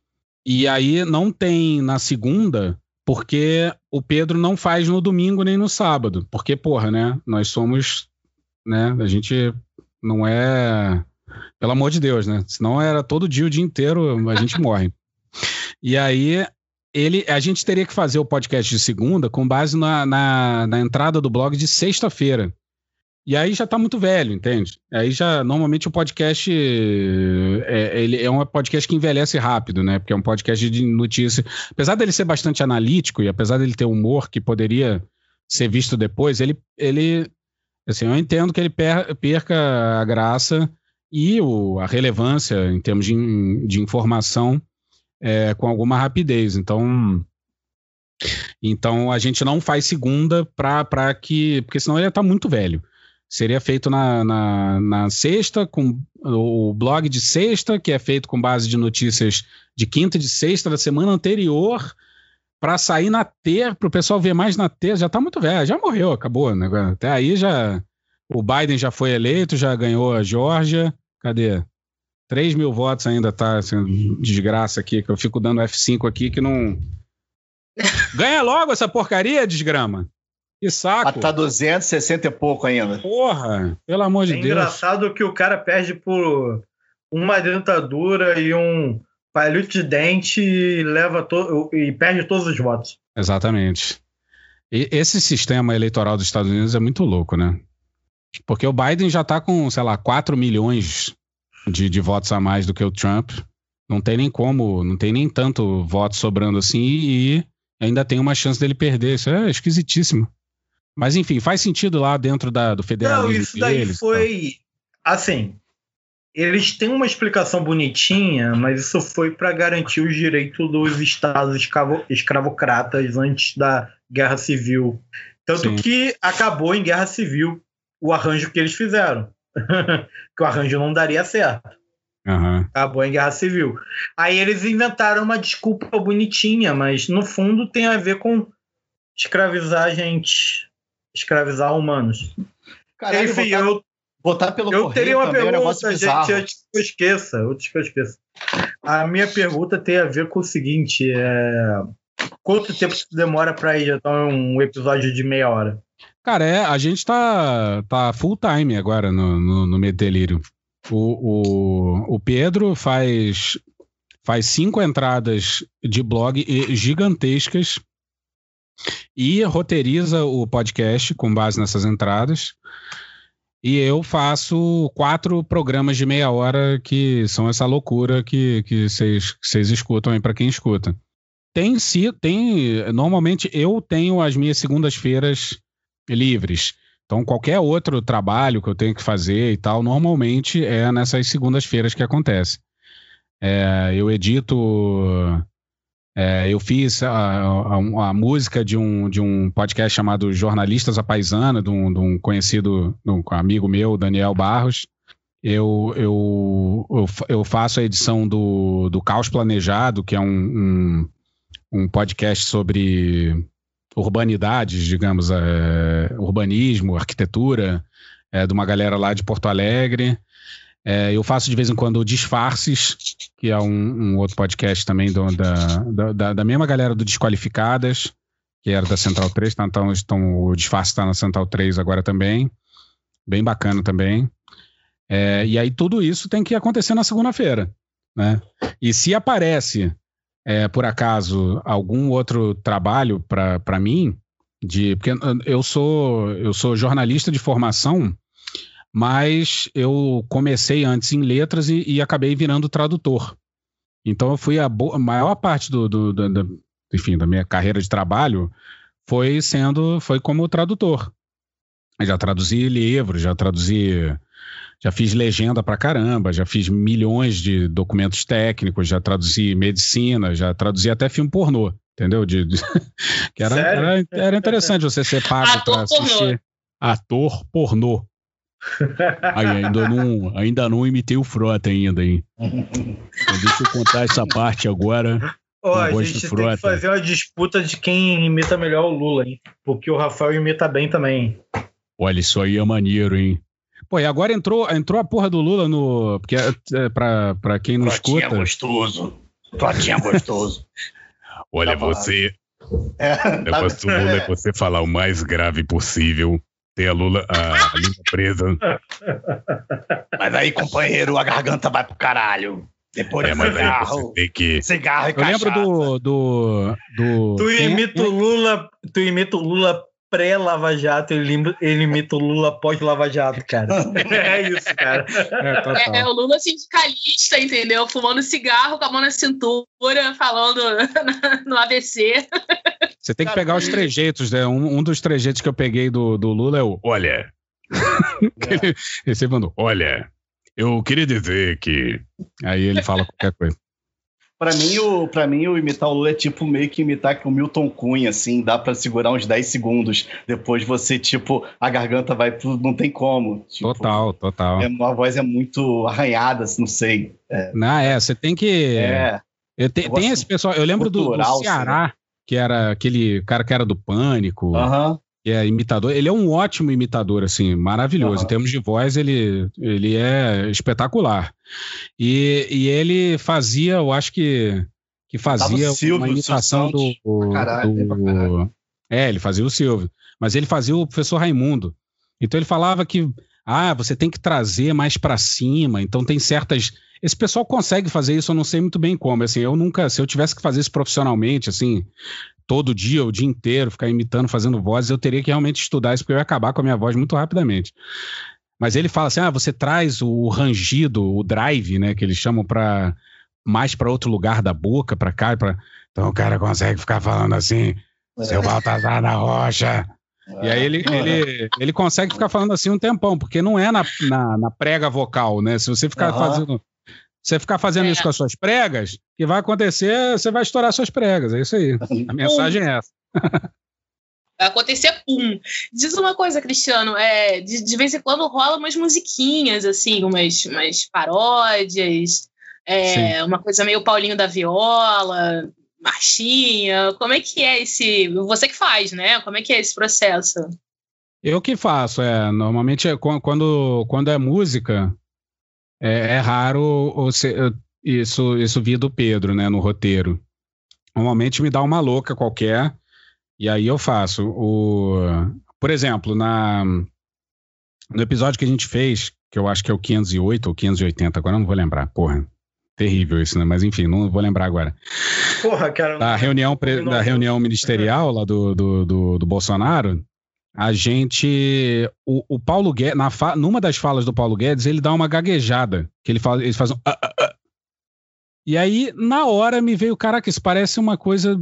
E aí não tem na segunda, porque o Pedro não faz no domingo nem no sábado. Porque, porra, né? Nós somos. Né? A gente não é. Pelo amor de Deus, né? Senão era todo dia, o dia inteiro, a gente <laughs> morre. E aí ele, a gente teria que fazer o podcast de segunda com base na, na, na entrada do blog de sexta-feira. E aí já tá muito velho, entende? Aí já, normalmente o podcast é, ele é um podcast que envelhece rápido, né? Porque é um podcast de notícia. Apesar dele ser bastante analítico e apesar dele ter humor que poderia ser visto depois, ele, ele assim, eu entendo que ele per, perca a graça e o, a relevância em termos de, de informação é, com alguma rapidez. Então, então a gente não faz segunda para que. Porque senão ele está muito velho seria feito na, na, na, sexta, com o blog de sexta, que é feito com base de notícias de quinta e de sexta da semana anterior, para sair na ter, para o pessoal ver mais na ter. Já está muito velho, já morreu, acabou. Né? Até aí já. O Biden já foi eleito, já ganhou a Geórgia. Cadê? 3 mil votos ainda tá assim, desgraça aqui, que eu fico dando F5 aqui que não <laughs> Ganha logo essa porcaria, desgrama. Que saco. Mas tá 260 e pouco ainda. Porra, pelo amor de É Deus. engraçado que o cara perde por uma dentadura e um palito de dente e, leva to e perde todos os votos. Exatamente. E esse sistema eleitoral dos Estados Unidos é muito louco, né? Porque o Biden já tá com, sei lá, 4 milhões de, de votos a mais do que o Trump. Não tem nem como, não tem nem tanto voto sobrando assim e ainda tem uma chance dele perder. Isso é esquisitíssimo. Mas enfim, faz sentido lá dentro da, do Não, federalismo isso daí deles. e foi. Assim, eles têm uma explicação bonitinha, mas isso foi para garantir os direitos dos estados escravo, escravocratas antes da Guerra Civil. Tanto Sim. que acabou em Guerra Civil o arranjo que eles fizeram. <laughs> que o arranjo não daria certo. Aham. Acabou em Guerra Civil. Aí eles inventaram uma desculpa bonitinha, mas no fundo tem a ver com escravizar gente, escravizar humanos. Caralho, Enfim, votar, eu, votar pelo eu teria uma também é um pergunta, bizarro. gente, antes que eu esqueça, antes que eu esqueça. A minha pergunta tem a ver com o seguinte: é... quanto tempo isso demora para editar um episódio de meia hora? Cara, é, a gente tá, tá full time agora no, no, no Medo Delírio. O, o, o Pedro faz, faz cinco entradas de blog gigantescas e roteiriza o podcast com base nessas entradas. E eu faço quatro programas de meia hora que são essa loucura que vocês que escutam aí para quem escuta. Tem se tem normalmente eu tenho as minhas segundas-feiras livres. Então, qualquer outro trabalho que eu tenho que fazer e tal, normalmente é nessas segundas-feiras que acontece. É, eu edito. É, eu fiz a, a- a música de um, de um podcast chamado Jornalistas à Paisana, de um, de um conhecido, de um amigo meu, Daniel Barros. Eu, eu, eu, eu faço a edição do, do Caos Planejado, que é um, um, um podcast sobre urbanidades, digamos, é, urbanismo, arquitetura, é, de uma galera lá de Porto Alegre. É, eu faço de vez em quando o Disfarces, que é um, um outro podcast também do- da, da- da, mesma galera do Desqualificadas, que era da Central 3, tá? então, então o Disfarce está na Central 3 agora também. Bem bacana também. É, e aí tudo isso tem que acontecer na segunda-feira. Né? E se aparece é, por acaso algum outro trabalho para mim de porque eu sou eu sou jornalista de formação mas eu comecei antes em letras e, e acabei virando tradutor. Então eu fui a, a maior parte do, do, do- da- enfim da minha carreira de trabalho foi sendo foi como tradutor. Eu já traduzi livros já traduzi já fiz legenda pra caramba, já fiz milhões de documentos técnicos, já traduzi medicina, já traduzi até filme pornô, entendeu? De, de- <laughs> que era, era, era interessante você ser pago pra assistir. ator pornô. Aí, ainda não, ainda não imitei o Frota ainda, hein? Então, deixa eu contar essa parte agora. Ó, a gente tem que fazer uma disputa de quem imita melhor o Lula, hein? Porque o Rafael imita bem também. Olha, isso aí é maneiro, hein? Pô, e agora entrou, entrou a porra do Lula no. Porque, é, pra, pra quem não escuta. gostoso. Flotinha gostoso. Olha, Tá você. É, O negócio do Lula é você falar o mais grave possível. Ter a Lula, a língua presa. Mas aí, companheiro, a garganta vai pro caralho. Depois É, você cigarro. tem que. Cigarro e Eu lembro cachaça. do. do, do Tu quem- imita o Lula, tu imita o Lula pré-Lava Jato, ele, ele imita o Lula pós-Lava Jato, cara. <laughs> É isso, cara. É. É, é o Lula sindicalista, entendeu? Fumando cigarro com a mão na cintura, falando <laughs> no ABC. Você tem que pegar os trejeitos, né? Um, um dos trejeitos que eu peguei do, do Lula é o. Olha. <laughs> Ele, ele sempre mandou. Olha. Eu queria dizer que. Aí ele fala qualquer coisa. Pra mim, o, pra mim, o imitar o Lula é tipo meio que imitar que o Milton Cunha, assim, dá pra segurar uns 10 segundos. Depois você, tipo, a garganta vai pro. Não tem como. Tipo, Total, total. É, a voz é muito arranhada, assim, não sei. Não, é, você tem que. É. Eu te- tem esse pessoal. Eu lembro do, do cultural, Ceará, que era aquele cara que era do Pânico, Aham. É imitador. Ele é um ótimo imitador, assim, maravilhoso. Aham. Em termos de voz, ele, ele é espetacular. E, e ele fazia, eu acho que, que fazia Silvio, uma imitação do, Santos. Caralho, do- É, ele fazia o Silvio, mas ele fazia o professor Raimundo. Então ele falava que ah, você tem que trazer mais pra cima, então tem certas esse pessoal consegue fazer isso, eu não sei muito bem como, assim, eu nunca, se eu tivesse que fazer isso profissionalmente, assim, todo dia, o dia inteiro, ficar imitando, fazendo vozes, eu teria que realmente estudar isso, porque eu ia acabar com a minha voz muito rapidamente. Mas ele fala assim: ah, você traz o rangido, o drive, né, que eles chamam para mais para outro lugar da boca, para cá, para então o cara consegue ficar falando assim, seu Baltazar da Rocha. E aí ele, ele, ele consegue ficar falando assim um tempão, porque não é na, na, na prega vocal, né? Se você ficar Aham. fazendo. Você ficar fazendo É. isso com as suas pregas, o que vai acontecer, você vai estourar suas pregas. É isso aí. A mensagem é essa. <laughs> Vai acontecer pum. Diz uma coisa, Cristiano, é, de, de vez em quando rola umas musiquinhas, assim, umas, umas paródias, é, uma coisa meio Paulinho da Viola, marchinha. Como é que é esse. Você que faz, né? Como é que é esse processo? Eu que faço, é. Normalmente é quan- quando, quando é música, é, é raro você- isso, isso vir do Pedro, né, no roteiro. Normalmente me dá uma louca qualquer, e aí eu faço. O, por exemplo, na, no episódio que a gente fez, que eu acho que é o 508 ou 580, agora eu não vou lembrar, porra. Terrível isso, né? Mas enfim, não vou lembrar agora. Porra, cara. Da reunião, pre- da reunião ministerial lá do, do, do, do Bolsonaro, a gente. O, o Paulo Guedes, na fa- numa das falas do Paulo Guedes, ele dá uma gaguejada. Que ele fala, ele faz um. "Ah, ah, ah". E aí, na hora, me veio, caraca, isso parece uma coisa.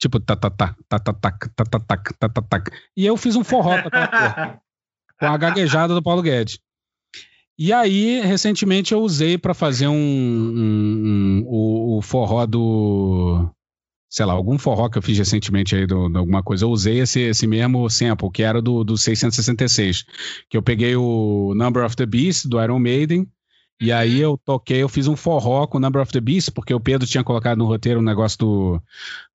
Tipo, tá, tá, tá, tá, tá, tá, tá, tá, tá, tá, tá, tá. E eu fiz um forró com aquela porra, com a gaguejada do Paulo Guedes. E aí, recentemente, eu usei para fazer um, um- um- o, o forró do. Sei lá, algum forró que eu fiz recentemente aí, de alguma coisa. Eu usei esse, esse mesmo sample, que era do, do 666. Que eu peguei o Number of the Beast, do Iron Maiden. E aí eu toquei, eu fiz um forró com o Number of the Beast, porque o Pedro tinha colocado no roteiro um negócio do,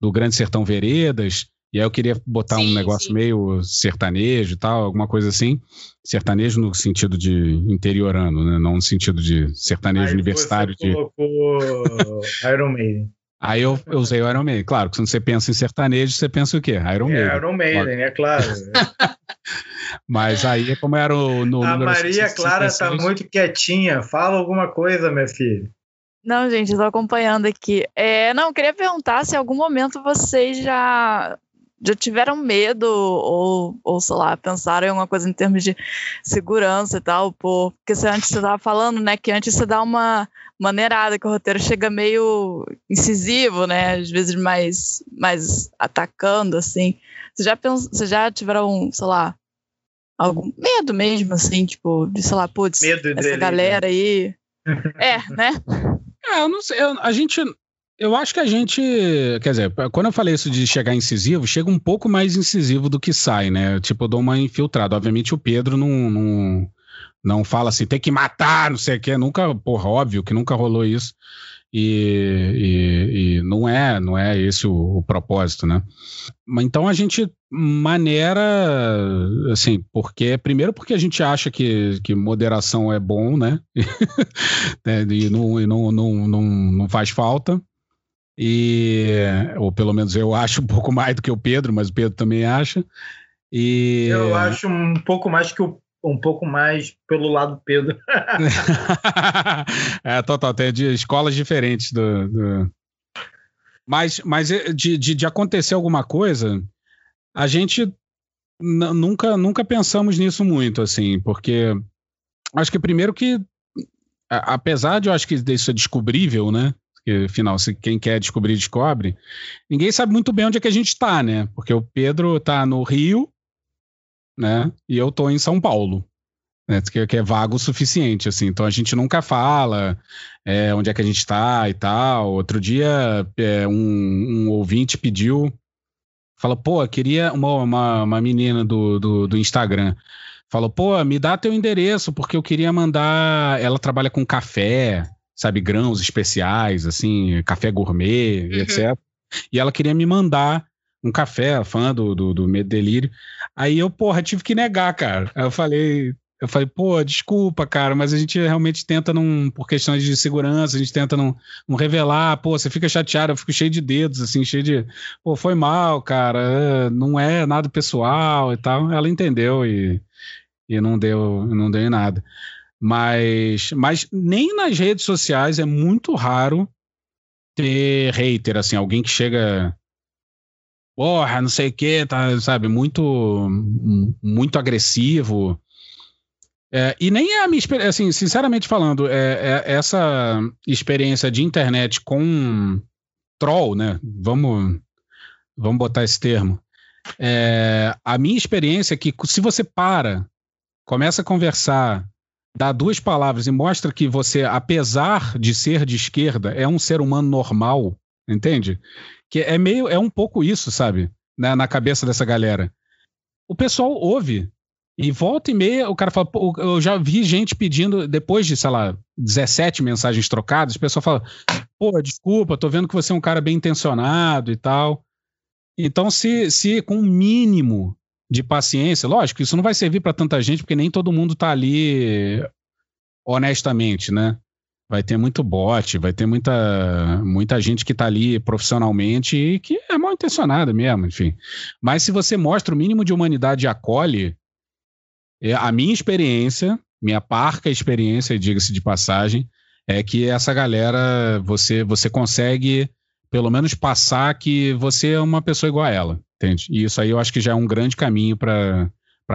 do Grande Sertão Veredas. E aí eu queria botar um Sim, negócio sim. meio sertanejo e tal, alguma coisa assim. Sertanejo no sentido de interiorano, né? Não no sentido de sertanejo Aí universitário. Você De... colocou <laughs> Iron Maiden. Aí eu, eu usei o Iron Maiden. Claro, que quando você pensa em sertanejo, você pensa o quê? Iron Maiden. É, Iron Maiden, é claro. <laughs> Mas aí, como era o, no A número Maria Clara tá 666, muito quietinha. Fala alguma coisa, minha filha. Não, gente, eu tô acompanhando aqui. É, não, eu queria perguntar se em algum momento vocês já, já tiveram medo ou, ou, sei lá, pensaram em alguma coisa em termos de segurança e tal, pô, porque você, antes você tava falando, né, que antes você dá uma maneirada, que o roteiro chega meio incisivo, né, às vezes mais, mais atacando, assim. Vocês já, pens, vocês já tiveram, sei lá, algum medo mesmo, assim, tipo, de, sei lá, putz, Medo essa dele, galera aí... <laughs> É, né? É, eu não sei. eu- a gente. Eu acho que a gente. Quer dizer, quando eu falei isso de chegar incisivo, chega um pouco mais incisivo do que sai, né? Tipo, eu dou uma infiltrada. Obviamente o Pedro não. não não fala assim, tem que matar, não sei o quê. Nunca, porra, óbvio que nunca rolou isso. E, e- e não é não é esse o, o propósito, né? Então a gente maneira, assim, porque primeiro porque a gente acha que, que moderação é bom, né? né, <laughs> e não, e não, não, não, não faz falta. E, ou pelo menos eu acho um pouco mais do que o Pedro, mas o Pedro também acha. E, Eu acho um pouco mais que o um pouco mais pelo lado Pedro. <laughs> é, total, tem de escolas diferentes do. do- Mas, mas de, de, de acontecer alguma coisa, a gente nunca, nunca pensamos nisso muito, assim, porque acho que primeiro que, a- apesar de eu acho que isso é descobrível, né? Porque, afinal, se quem quer descobrir, descobre. Ninguém sabe muito bem onde é que a gente tá, né? Porque o Pedro tá no Rio, né? E eu tô em São Paulo né, que, que é vago o suficiente, assim. Então a gente nunca fala é, onde é que a gente está e tal. Outro dia é, um, um ouvinte pediu, falou, pô, queria uma, uma, uma menina do, do, do Instagram. Falou, pô, me dá teu endereço, porque eu queria mandar. Ela trabalha com café, sabe, grãos especiais, assim, café gourmet, Uhum. etc. E ela queria me mandar um café, fã do, do, do Medo Delírio. Aí eu, porra, tive que negar, cara. Aí eu falei, Eu falei, pô, desculpa, cara, mas a gente realmente tenta não, por questões de segurança, a gente tenta não, não revelar, pô, você fica chateado, eu fico cheio de dedos, assim, cheio de, pô, foi mal, cara, é, não é nada pessoal e tal. Ela entendeu e, e não deu, não deu em nada. Mas, mas nem nas redes sociais é muito raro ter hater, assim, alguém que chega porra, não sei o que, tá, sabe, muito, muito agressivo. É, e nem é a minha experiência, assim, sinceramente falando, é, é, essa experiência de internet com troll, né? Vamos, vamos botar esse termo. É, a minha experiência é que se você para, começa a conversar, dá duas palavras e mostra que você, apesar de ser de esquerda, é um ser humano normal, entende? Que é meio, é um pouco isso, sabe? Na, na cabeça dessa galera. O pessoal ouve, e volta e meia, o cara fala, eu já vi gente pedindo, depois de, sei lá, 17 mensagens trocadas, o pessoal fala, pô, desculpa, tô vendo que você é um cara bem intencionado e tal. Então, se, se com um mínimo de paciência, lógico, isso não vai servir para tanta gente, porque nem todo mundo tá ali honestamente, né? Vai ter muito bot, vai ter muita, muita gente que tá ali profissionalmente e que é mal intencionada mesmo, enfim. Mas se você mostra o mínimo de humanidade e acolhe, é, a minha experiência, minha parca experiência, diga-se de passagem, é que essa galera, você, você consegue pelo menos passar que você é uma pessoa igual a ela, entende? E isso aí eu acho que já é um grande caminho para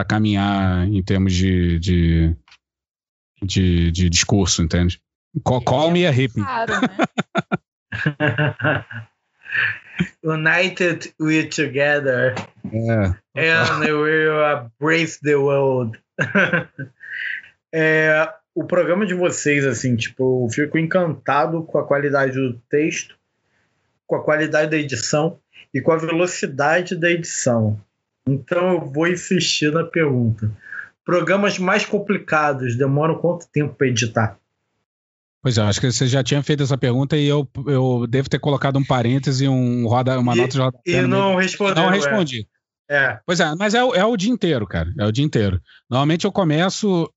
caminhar em termos de, de, de, de discurso, entende? Call, call me a hippie. Claro, né? <laughs> United we together. É. And we will embrace the world. <laughs> é, o programa de vocês, assim, tipo, eu fico encantado com a qualidade do texto, com a qualidade da edição e com a velocidade da edição. Então eu vou insistir na pergunta. Programas mais complicados demoram quanto tempo para editar? Pois é, acho que você já tinha feito essa pergunta e eu, eu devo ter colocado um parêntese, um roda, uma e, nota de roda. E não respondeu. Não respondi. É. é. Pois é, mas é, é o dia inteiro, cara. É o dia inteiro. Normalmente eu começo.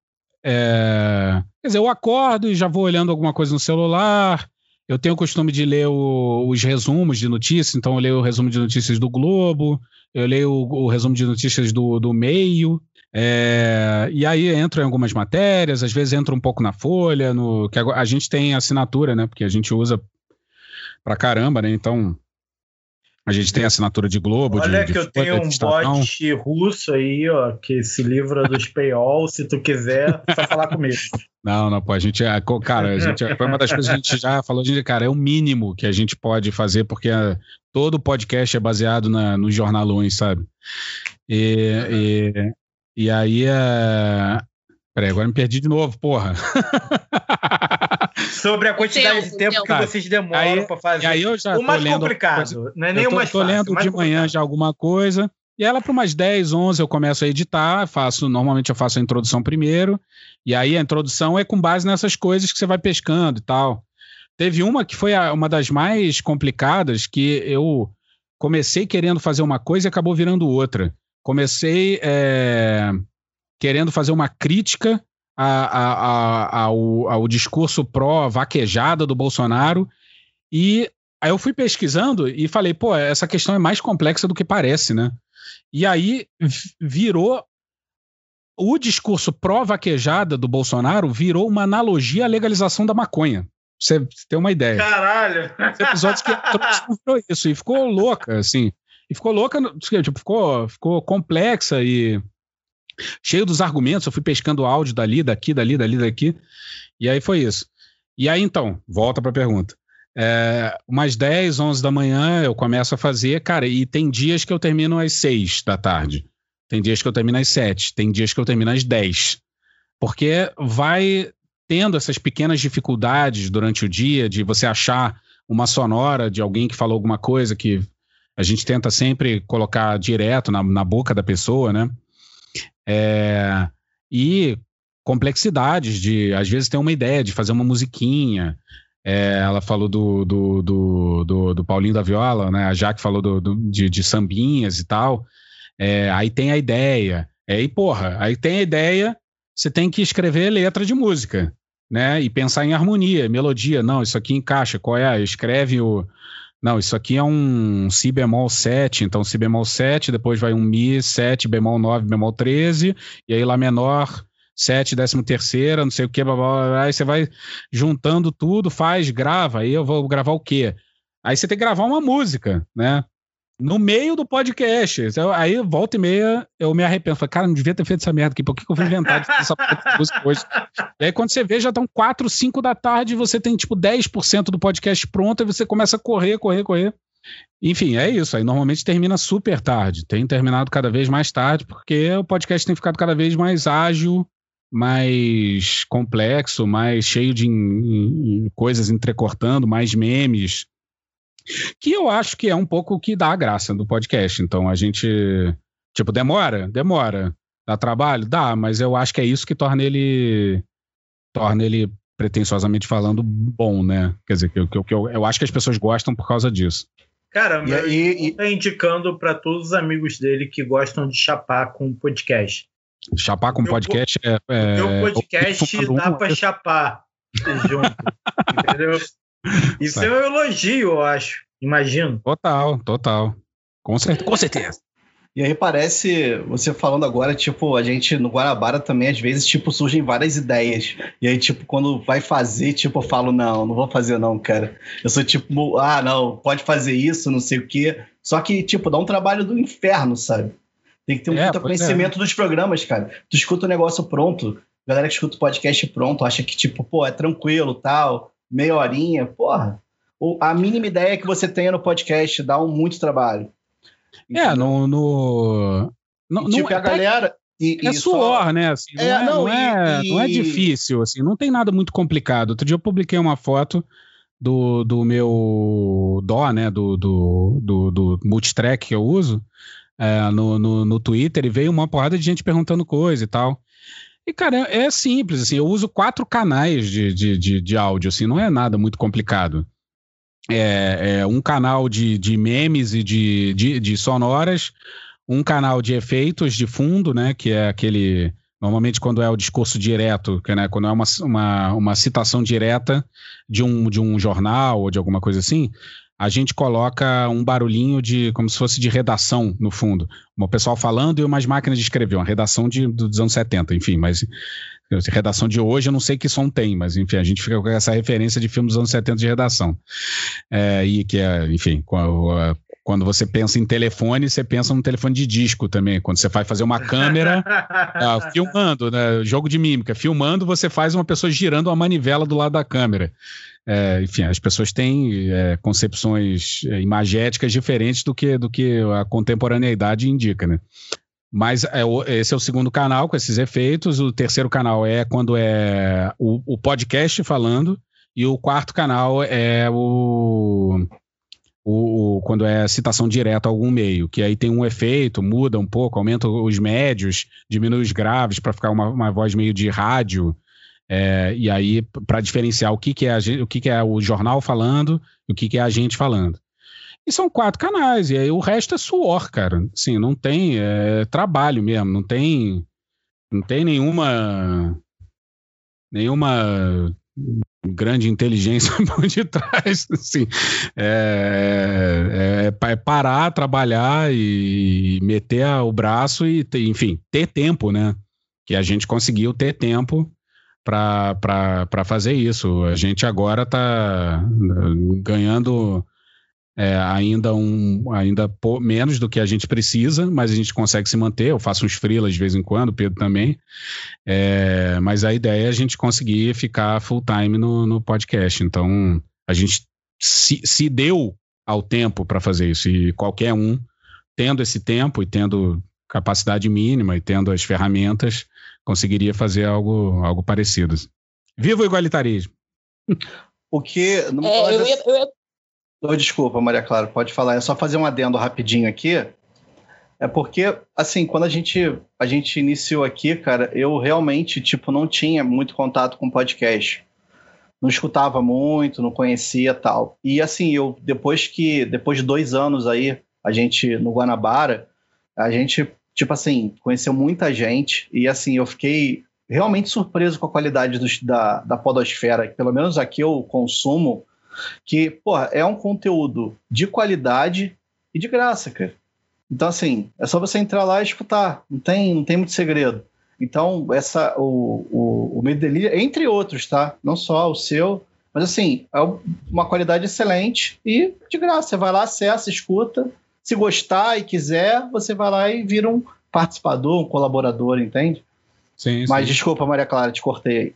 É... Quer dizer, eu acordo e já vou olhando alguma coisa no celular. Eu tenho o costume de ler o, os resumos de notícias, então eu leio o resumo de notícias do Globo, eu leio o, o resumo de notícias do, do Meio. É, e aí entra em algumas matérias, às vezes entra um pouco na folha, no, que a, a gente tem assinatura, né? Porque a gente usa pra caramba, né? Então a gente tem assinatura de Globo. Olha de, que de eu tenho um bot russo aí, ó, que se livra dos paywall, se tu quiser, só falar comigo. Não, não, pô, a gente é, cara, a gente, foi uma das coisas que a gente já falou, de, cara, é o mínimo que a gente pode fazer, porque a, todo podcast é baseado na, nos jornalões, sabe? E, e, e aí, é... peraí, agora me perdi de novo, porra. <laughs> Sobre a quantidade de tempo que vocês demoram para fazer. E aí eu já o mais lendo, complicado, não é nem o mais tô fácil. lendo mais de manhã já alguma coisa. E ela, para umas 10, 11, eu começo a editar. Faço, normalmente eu faço a introdução primeiro. E aí a introdução é com base nessas coisas que você vai pescando e tal. Teve uma que foi a, uma das mais complicadas, que eu comecei querendo fazer uma coisa e acabou virando outra. Comecei é, querendo fazer uma crítica a, a, ao, ao discurso pró-vaquejada do Bolsonaro e aí eu fui pesquisando e falei, pô, essa questão é mais complexa do que parece, né? E aí virou o discurso pró-vaquejada do Bolsonaro virou uma analogia à legalização da maconha. Você, tem uma ideia. Caralho! Esse episódio que isso e ficou louca, assim. E ficou louca, tipo, ficou, ficou complexa e cheio dos argumentos. Eu fui pescando áudio dali, daqui, dali, dali, daqui. E aí foi isso. E aí então, volta para a pergunta. É, umas 10, 11 da manhã eu começo a fazer, cara, e tem dias que eu termino às 6 da tarde. Tem dias que eu termino às 7, tem dias que eu termino às 10. Porque vai tendo essas pequenas dificuldades durante o dia de você achar uma sonora de alguém que falou alguma coisa que a gente tenta sempre colocar direto na, na boca da pessoa, né? É, e complexidades de, às vezes, ter uma ideia de fazer uma musiquinha. É, ela falou do, do, do, do, do Paulinho da Viola, né? A Jaque falou do, do de, de, sambinhas e tal. É, aí tem a ideia. É, e, porra, aí tem a ideia. você tem que escrever letra de música, né? E pensar em harmonia, melodia. Não, isso aqui encaixa. Qual é? Escreve o. Não, isso aqui é um Si bemol 7, então Si bemol 7, depois vai um Mi 7, bemol 9, bemol 13, e aí Lá menor 7, décimo terceira, não sei o que, blá, blá, blá, aí você vai juntando tudo, faz, grava, aí eu vou gravar o quê? Aí você tem que gravar uma música, né? No meio do podcast. Aí, volta e meia, eu me arrependo. Falei, cara, não devia ter feito essa merda aqui. Por que, que eu fui inventar essa música hoje? E aí, quando você vê, já estão 4, 5 da tarde, você tem tipo 10% do podcast pronto, e você começa a correr, correr, correr. Enfim, é isso. Aí normalmente termina super tarde. Tem terminado cada vez mais tarde, porque o podcast tem ficado cada vez mais ágil, mais complexo, mais cheio de in, in, coisas entrecortando, mais memes que eu acho que é um pouco o que dá a graça do podcast. Então a gente, tipo, demora? Demora. Dá trabalho? Dá, mas eu acho que é isso que torna ele torna ele pretensiosamente falando bom, né? Quer dizer, que eu, que eu, eu acho que as pessoas gostam por causa disso. Cara, mas e, e, tá indicando para todos os amigos dele que gostam de chapar com podcast. Chapar com podcast é, é. O podcast dá para chapar junto. <laughs> entendeu? Isso é um elogio, eu acho. Imagino. Total, total. Com certeza. Com certeza. E aí parece, você falando agora, tipo, a gente no Guanabara também, às vezes, tipo, surgem várias ideias. E aí, tipo, quando vai fazer, tipo, eu falo, não, não vou fazer não, cara. Eu sou tipo, ah, não, pode fazer isso, não sei o quê. Só que, tipo, dá um trabalho do inferno, sabe? Tem que ter um é, conhecimento é. dos programas, cara. Tu escuta o negócio pronto, a galera que escuta o podcast pronto, acha que, tipo, pô, é tranquilo, tal meia horinha, porra. A mínima ideia que você tenha no podcast dá um muito trabalho. É, no. no... Não, tipo, não, a galera. E, é e suor, só... né? Assim, não, é, é, não, é, e, não é difícil, assim, não tem nada muito complicado. Outro dia eu publiquei uma foto do, do meu dó, né? Do, do, do, do multitrack que eu uso é, no, no, no Twitter e veio uma porrada de gente perguntando coisa e tal. E, cara, é, é, simples, assim, eu uso quatro canais de, de, de, de, áudio, assim, não é nada muito complicado. É, é um canal de, de memes e de, de, de, sonoras, um canal de efeitos de fundo, né, que é aquele... Normalmente, quando é o discurso direto, que, né, quando é uma, uma, uma citação direta de um, de um jornal ou de alguma coisa assim, a gente coloca um barulhinho de como se fosse de redação no fundo. O pessoal falando e umas máquinas de escrever, uma redação de, dos anos 70, enfim, mas redação de hoje eu não sei que som tem, mas enfim, a gente fica com essa referência de filmes dos anos 70 de redação. É, e que é, enfim, quando você pensa em telefone, você pensa num telefone de disco também. Quando você vai fazer uma câmera ah, <laughs> filmando, né? Jogo de mímica. Filmando, você faz uma pessoa girando uma manivela do lado da câmera. É, enfim, as pessoas têm é, concepções é, imagéticas diferentes do que, do que a contemporaneidade indica, né? Mas é, esse é o segundo canal com esses efeitos. O terceiro canal é quando é o, o podcast falando. E o quarto canal é o, o, o, quando é citação direta a algum meio, que aí tem um efeito, muda um pouco, aumenta os médios, diminui os graves para ficar uma, uma voz meio de rádio. É, e aí, para diferenciar o que, que, é a, o que, que é o jornal falando e o que, que é a gente falando. E são quatro canais, e aí o resto é suor, cara. Sim, não tem é, trabalho mesmo, não tem, não tem nenhuma nenhuma grande inteligência <laughs> por detrás. Assim. É, é, é, parar, trabalhar e meter o braço e, enfim, ter tempo, né? Que a gente conseguiu ter tempo para fazer isso. A gente agora está ganhando é, ainda um ainda por, menos do que a gente precisa, mas a gente consegue se manter. Eu faço uns freelas de vez em quando, o Pedro também. É, mas a ideia é a gente conseguir ficar full time no, no podcast. Então a gente se, se deu ao tempo para fazer isso e qualquer um tendo esse tempo e tendo capacidade mínima e tendo as ferramentas conseguiria fazer algo, algo parecido. Viva o igualitarismo! O que. É, eu ia, eu ia... Oh, desculpa, Maria Clara, pode falar. É só fazer um adendo rapidinho aqui. É porque, assim, quando a gente, a gente iniciou aqui, cara, eu realmente, tipo, não tinha muito contato com podcast. Não escutava muito, não conhecia tal. E, assim, eu, depois que, depois de dois anos aí, a gente, no Guanabara, a gente tipo assim, conheceu muita gente e assim, eu fiquei realmente surpreso com a qualidade dos, da, da podosfera, pelo menos aqui eu consumo, que, porra, é um conteúdo de qualidade e de graça, cara. Então, assim, é só você entrar lá e escutar, não tem, não tem muito segredo. Então, essa, o, o, o Delírio, entre outros, tá? Não só o seu, mas assim, é uma qualidade excelente e de graça. Você vai lá, acessa, escuta. Se gostar e quiser, você vai lá e vira um participador, um colaborador, entende? Sim, Mas sim. desculpa, Maria Clara, te cortei aí.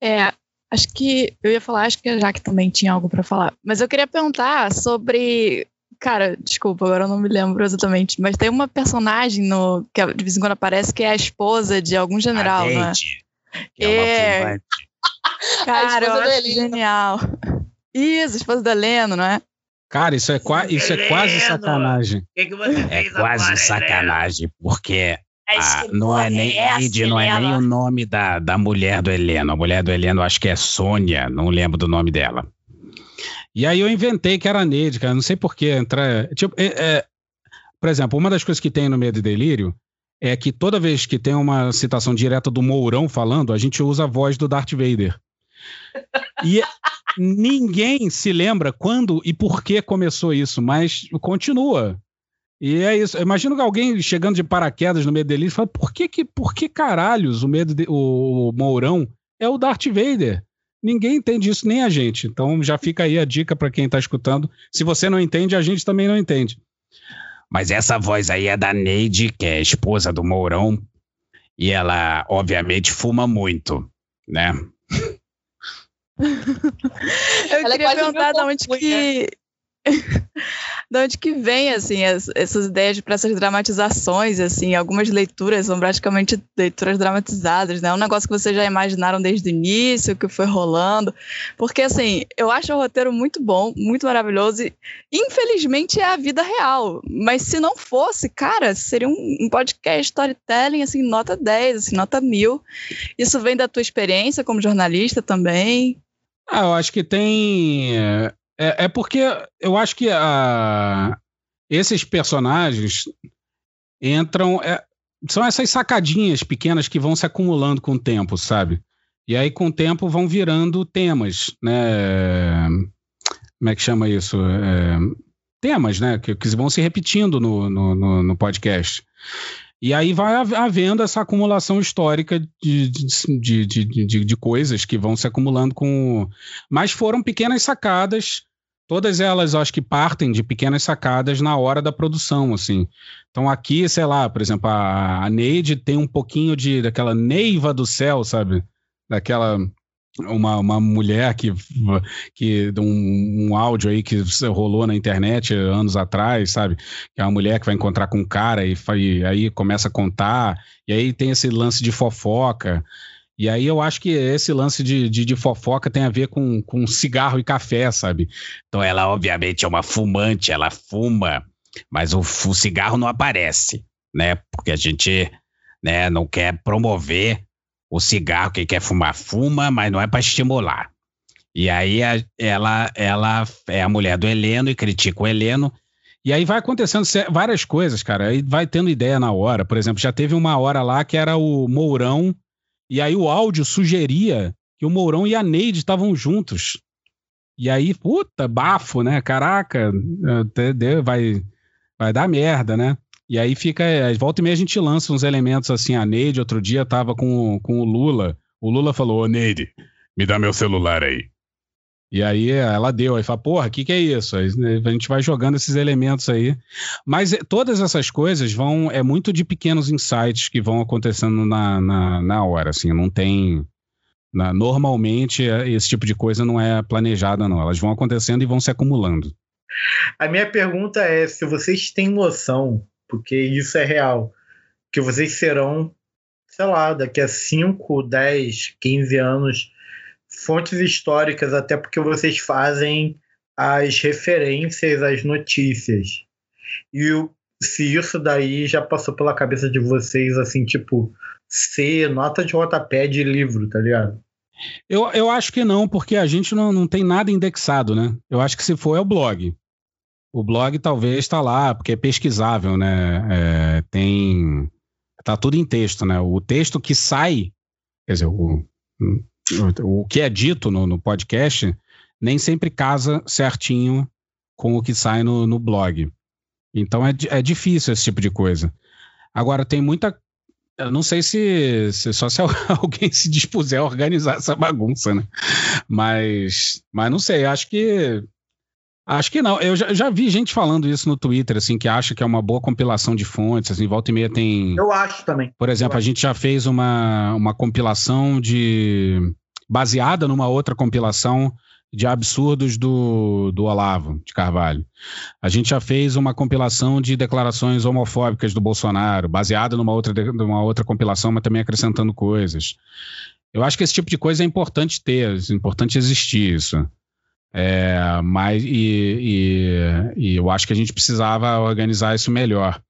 É, acho que eu ia falar, acho que a Jaque também tinha algo pra falar. Mas eu queria perguntar sobre. Cara, desculpa, agora eu não me lembro exatamente. Mas tem uma personagem no que de vez em quando aparece que é a esposa de algum general, a né? É uma É. fumante. Cara, eu acho genial. Isso, esposa do Heleno, não é? Cara, isso é, qua- isso é quase sacanagem. O que, que você É fez quase agora, sacanagem, porque? Ah, não é nem Neide, não é nem o nome da, da mulher do Heleno. A mulher do Heleno, acho que é Sônia, não lembro do nome dela. E aí eu inventei que era Neide, cara. Não sei por que entrar. Tipo, é- é- por exemplo, uma das coisas que tem no Medo e Delírio é que toda vez que tem uma citação direta do Mourão falando, a gente usa a voz do Darth Vader. E ninguém se lembra quando e por que começou isso, mas continua. E é isso. Imagina que alguém chegando de paraquedas no Medo e Delírio e fala: por que, que, por que caralhos o, medo de- o, o Mourão é o Darth Vader? Ninguém entende isso, nem a gente. Então já fica aí a dica para quem está escutando. Se você não entende, a gente também não entende. Mas essa voz aí é da Neide, que é esposa do Mourão. E ela, obviamente, fuma muito, né? <laughs> Eu Ela é queria quase perguntar de onde que. <laughs> de onde que vem, assim, as- essas ideias para essas dramatizações, assim, algumas leituras são praticamente leituras dramatizadas, né? Um negócio que vocês já imaginaram desde o início, que foi rolando. Porque, assim, eu acho o roteiro muito bom, muito maravilhoso, e infelizmente é a vida real. Mas se não fosse, cara, seria um, um podcast storytelling, assim, nota 10, assim, nota mil. Isso vem da tua experiência como jornalista também. Ah, eu acho que tem. É, é porque eu acho que a, esses personagens entram. é, são essas sacadinhas pequenas que vão se acumulando com o tempo, sabe? E aí, com o tempo, vão virando temas, né? Como é que chama isso? É, temas, né? Que, que vão se repetindo no, no, no, no podcast. E aí vai hav- havendo essa acumulação histórica de, de, de, de coisas que vão se acumulando com. Mas foram pequenas sacadas, todas elas acho que partem de pequenas sacadas na hora da produção, assim. Então aqui, sei lá, por exemplo, a, a Neide tem um pouquinho de daquela neiva do céu, sabe? Daquela uma, uma mulher que, que um, um áudio aí que rolou na internet anos atrás, sabe? Que é uma mulher que vai encontrar com um cara e, e aí começa a contar, e aí tem esse lance de fofoca. E aí eu acho que esse lance de, de, de fofoca tem a ver com, com cigarro e café, sabe? Então ela, obviamente, é uma fumante, ela fuma, mas o, o cigarro não aparece, né? Porque a gente né, não quer promover o cigarro, quem quer fumar, fuma, mas não é para estimular. E aí a- ela, ela é a mulher do Heleno e critica o Heleno. E aí vai acontecendo várias coisas, cara. Aí vai tendo ideia na hora. Por exemplo, já teve uma hora lá que era o Mourão, e aí o áudio sugeria que o Mourão e a Neide estavam juntos. E aí, puta, bafo, né? Caraca, vai, vai dar merda, né? E aí fica. Volta e meia a gente lança uns elementos assim. A Neide, outro dia, tava com, com o Lula. O Lula falou: Ô Neide, me dá meu celular aí. E aí ela deu, aí fala, porra, o que, que é isso? Aí, né, a gente vai jogando esses elementos aí. Mas eh, todas essas coisas vão, é muito de pequenos insights que vão acontecendo na, na, na hora, assim, não tem... na- normalmente eh, esse tipo de coisa não é planejada, não. Elas vão acontecendo e vão se acumulando. A minha pergunta é se vocês têm noção, porque isso é real, que vocês serão, sei lá, daqui a 5, 10, 15 anos, fontes históricas, até porque vocês fazem as referências às notícias. E o- se isso daí já passou pela cabeça de vocês, assim, tipo, ser nota de rodapé de livro, tá ligado? Eu, eu acho que não, porque a gente não, não tem nada indexado, né? Eu acho que se for é o blog. O blog talvez está lá, porque é pesquisável, né? É, tem. Tá tudo em texto, né? O texto que sai Quer dizer, o, o, que é dito no, no podcast nem sempre casa certinho com o que sai no, no blog. Então é, é difícil esse tipo de coisa. Agora, tem muita. Eu não sei se, se só se <laughs> alguém se dispuser a organizar essa bagunça, né? Mas, mas não sei, acho que. Acho que não. Eu já, já, vi gente falando isso no Twitter, assim, que acha que é uma boa compilação de fontes, assim, volta e meia tem. Eu acho também. Por exemplo, a gente já fez uma, uma compilação de. baseada numa outra compilação de absurdos do, do Olavo de Carvalho. A gente já fez uma compilação de declarações homofóbicas do Bolsonaro, baseada numa outra, numa outra compilação, mas também acrescentando coisas. Eu acho que esse tipo de coisa é importante ter, é importante existir isso. É, mas e, e, e, eu acho que a gente precisava organizar isso melhor.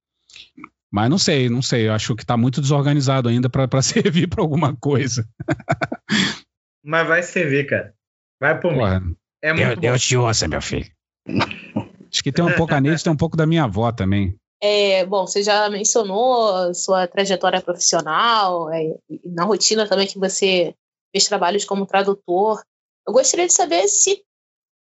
Mas não sei, não sei. Eu acho que está muito desorganizado ainda para <laughs> servir para alguma coisa. mas vai servir, cara. Vai por Porra, mim. É muito Deus, Deus te ouça, meu filho. <laughs> Acho que tem um pouco a Neide, tem um pouco da minha avó também. É, bom, você já mencionou sua trajetória profissional, é, na rotina também que você fez trabalhos como tradutor. Eu gostaria de saber se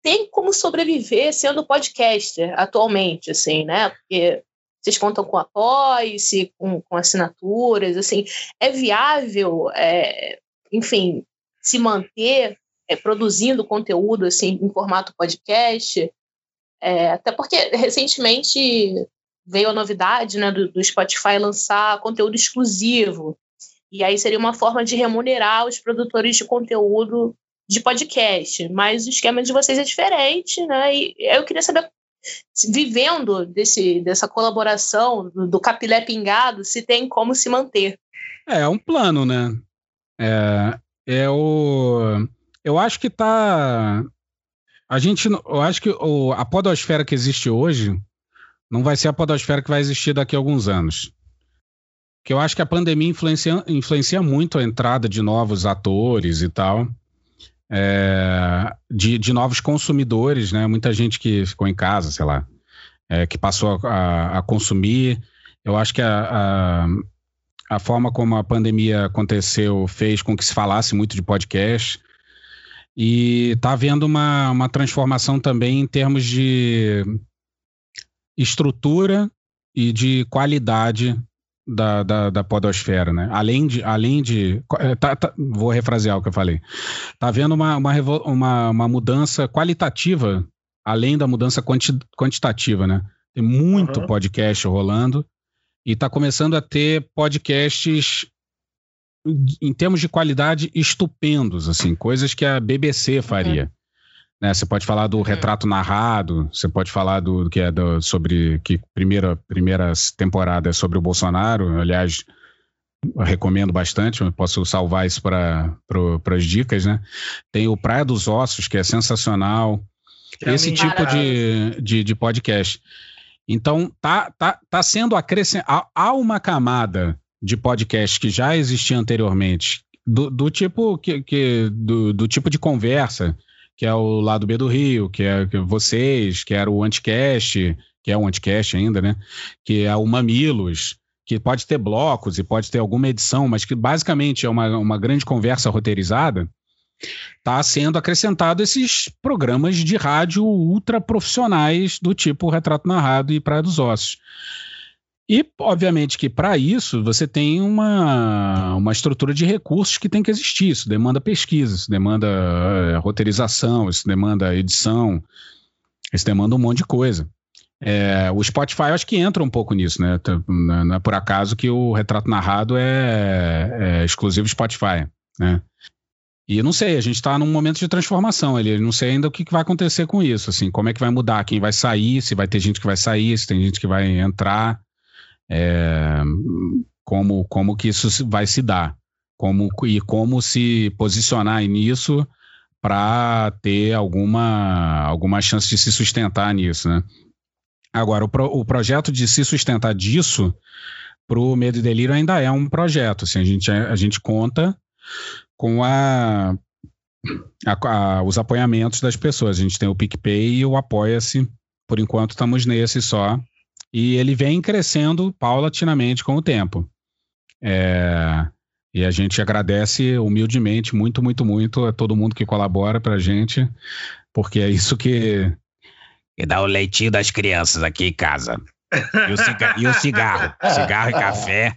tem como sobreviver sendo podcaster atualmente, assim, né? Porque vocês contam com apoio, se, com, com assinaturas, assim, é viável, é, enfim, se manter é, produzindo conteúdo assim em formato podcast. É, até porque recentemente veio a novidade né, do, do, Spotify lançar conteúdo exclusivo. E aí seria uma forma de remunerar os produtores de conteúdo de podcast. Mas o esquema de vocês é diferente, né? E eu queria saber, vivendo desse, dessa colaboração do, capilé pingado, se tem como se manter. É, é um plano, né? É, é o eu acho que tá. A gente. Eu acho que o, a podosfera que existe hoje não vai ser a podosfera que vai existir daqui a alguns anos. Que eu acho que a pandemia influencia, influencia muito a entrada de novos atores e tal. É, de, de novos consumidores, né? Muita gente que ficou em casa, sei lá, é, que passou a, a, consumir. Eu acho que a, a, a, forma como a pandemia aconteceu fez com que se falasse muito de podcast. E está havendo uma, uma transformação também em termos de estrutura e de qualidade da, da, da, podosfera, né? Além de, além de é, tá, tá, vou refrasear o que eu falei. Está havendo uma, uma, uma, uma, mudança qualitativa, além da mudança quanti, quantitativa, né? Tem muito uhum. podcast rolando e está começando a ter podcasts em termos de qualidade, estupendos, assim, coisas que a BBC faria. Uhum. Né, você pode falar do uhum. retrato narrado, você pode falar do, do que é do, sobre que primeira primeira temporada é sobre o Bolsonaro. Aliás, recomendo bastante, posso salvar isso para as dicas, né? Tem o Praia dos Ossos, que é sensacional. Que Esse tipo de, de, de, podcast. Então, tá, tá, tá sendo acrescentado. Há uma camada de podcast que já existia anteriormente, do, do tipo que, que do, do, tipo de conversa, que é o lado B do Rio, que é vocês, que era o Anticast, que é o Anticast ainda, né? Que é o Mamilos, que pode ter blocos e pode ter alguma edição, mas que basicamente é uma, uma grande conversa roteirizada, está sendo acrescentado esses programas de rádio ultra profissionais do tipo Retrato Narrado e Praia dos Ossos. E, obviamente, que para isso você tem uma, uma estrutura de recursos que tem que existir. Isso demanda pesquisa, isso demanda uh, roteirização, isso demanda edição, isso demanda um monte de coisa. É, o Spotify acho que entra um pouco nisso, né? Não é por acaso que o retrato narrado é, é exclusivo Spotify, né? E não sei, a gente está num momento de transformação ali. Não sei ainda o que, que vai acontecer com isso, assim, como é que vai mudar, quem vai sair, se vai ter gente que vai sair, se tem gente que vai entrar é, como, como que isso vai se dar como, e como se posicionar nisso para ter alguma, alguma chance de se sustentar nisso, né? Agora, o, pro, o projeto de se sustentar disso para o Medo e Delírio ainda é um projeto. Assim, a, gente, a gente conta com a, a, a, os apoiamentos das pessoas. A gente tem o PicPay e o Apoia-se. Por enquanto, estamos nesse só. E ele vem crescendo paulatinamente com o tempo. É, E a gente agradece humildemente, muito, muito, muito a todo mundo que colabora pra gente, porque é isso que. E dá o leitinho das crianças aqui em casa. E o, ciga e o cigarro. Cigarro e café.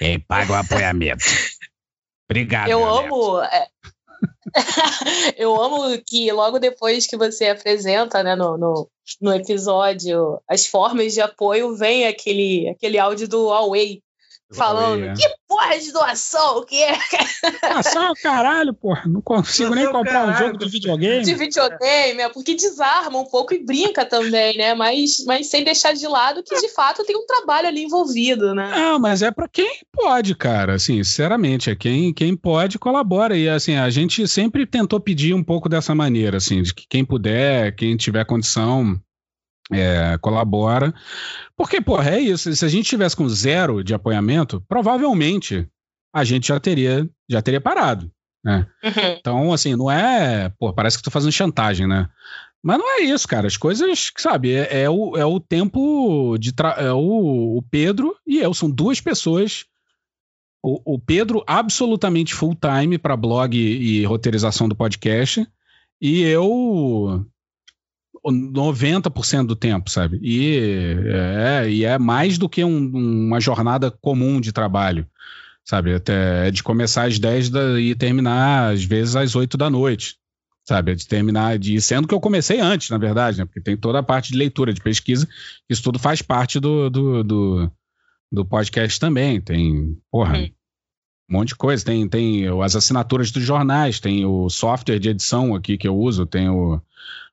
E paga o apoiamento. Obrigado. Eu amo. é, <laughs> eu amo que logo depois que você apresenta né, no, no, no episódio as formas de apoio, vem aquele, aquele áudio do Huawei falando é. que porra de doação que é Ah, só o caralho, porra. Não consigo nem comprar um jogo de videogame. de videogame, é porque desarma um pouco e brinca também, né? Mas, mas sem deixar de lado que de fato tem um trabalho ali envolvido, né? Não, mas é pra quem pode, cara. Assim, sinceramente, é quem, quem pode colabora. E assim, a gente sempre tentou pedir um pouco dessa maneira, assim, de que quem puder, quem tiver condição, é, colabora. Porque, porra, é isso. Se a gente tivesse com zero de apoiamento, provavelmente a gente já teria, já teria parado. Né? Uhum. Então, assim, não é. Pô, parece que tô fazendo chantagem, né? Mas não é isso, cara. As coisas, sabe, é, é o, é o tempo de. Tra... É o, o Pedro e eu, são duas pessoas. O, o Pedro, absolutamente full time para blog e roteirização do podcast, e eu. 90% do tempo, sabe? E é, e é mais do que um- uma jornada comum de trabalho, sabe? Até é de começar às 10 da, e terminar, às vezes, às 8 da noite, sabe? É de terminar, de, sendo que eu comecei antes, na verdade, né? Porque tem toda a parte de leitura, de pesquisa, isso tudo faz parte do, do, do, do podcast também. Tem, porra, um monte de coisa. Tem, tem as assinaturas dos jornais, tem o software de edição aqui que eu uso, tem o,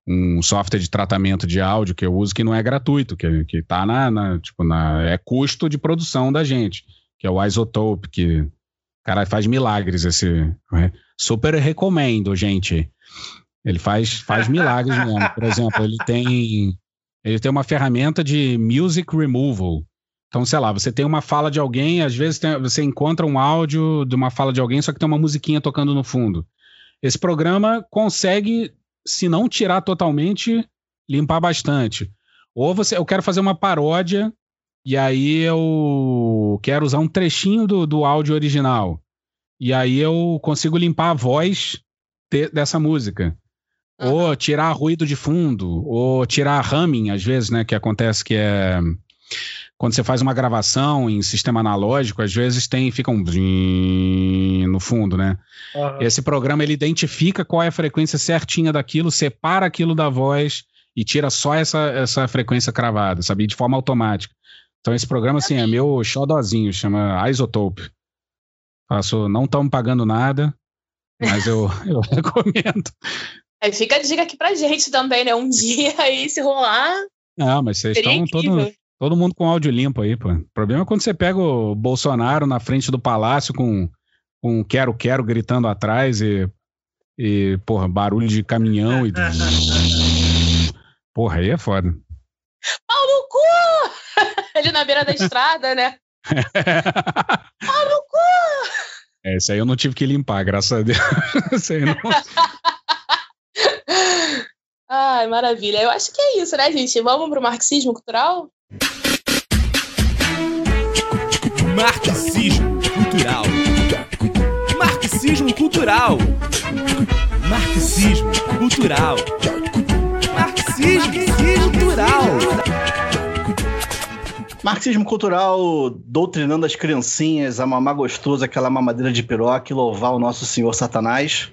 um software de tratamento de áudio que eu uso que não é gratuito, que, que tá na, na, tipo, na, é custo de produção da gente, que é o Isotope, que, cara, faz milagres esse, né? super recomendo, gente. Ele faz, faz milagres mesmo. Por exemplo, ele tem, ele tem uma ferramenta de music removal. Então, sei lá, você tem uma fala de alguém, às vezes tem- você encontra um áudio de uma fala de alguém, só que tem uma musiquinha tocando no fundo. Esse programa consegue, se não tirar totalmente, limpar bastante. Ou você, eu quero fazer uma paródia e aí eu quero usar um trechinho do, do áudio original. E aí eu consigo limpar a voz de- dessa música. Ou tirar ruído de fundo, ou tirar humming, às vezes, né? Que acontece que é quando você faz uma gravação em sistema analógico, às vezes tem fica um blim no fundo, né? Aham. Esse programa ele identifica qual é a frequência certinha daquilo, separa aquilo da voz e tira só essa, essa frequência cravada, sabe? De forma automática. Então esse programa assim é meu xodozinho, chama Isotope. Faço, não estamos pagando nada, mas eu, <laughs> eu recomendo. Aí fica a dica aqui pra gente também, né? Um dia aí, se rolar, Não, mas vocês estão incrível. Todo, mundo com áudio limpo aí, pô. O problema é quando você pega o Bolsonaro na frente do palácio com com quero quero gritando atrás e e porra, barulho de caminhão e <laughs> porra, aí é foda. Pau no cu! <laughs> Ele na beira da estrada, né? <laughs> Pau no cu! É, esse aí eu não tive que limpar, graças a Deus. Esse aí não- Ai, maravilha. Eu acho que é isso, né, gente? Vamos pro marxismo cultural? Marxismo cultural. Marxismo cultural. Marxismo cultural. Marxismo cultural. Marxismo cultural, doutrinando as criancinhas a mamar gostoso aquela mamadeira de piroca e louvar o nosso senhor Satanás.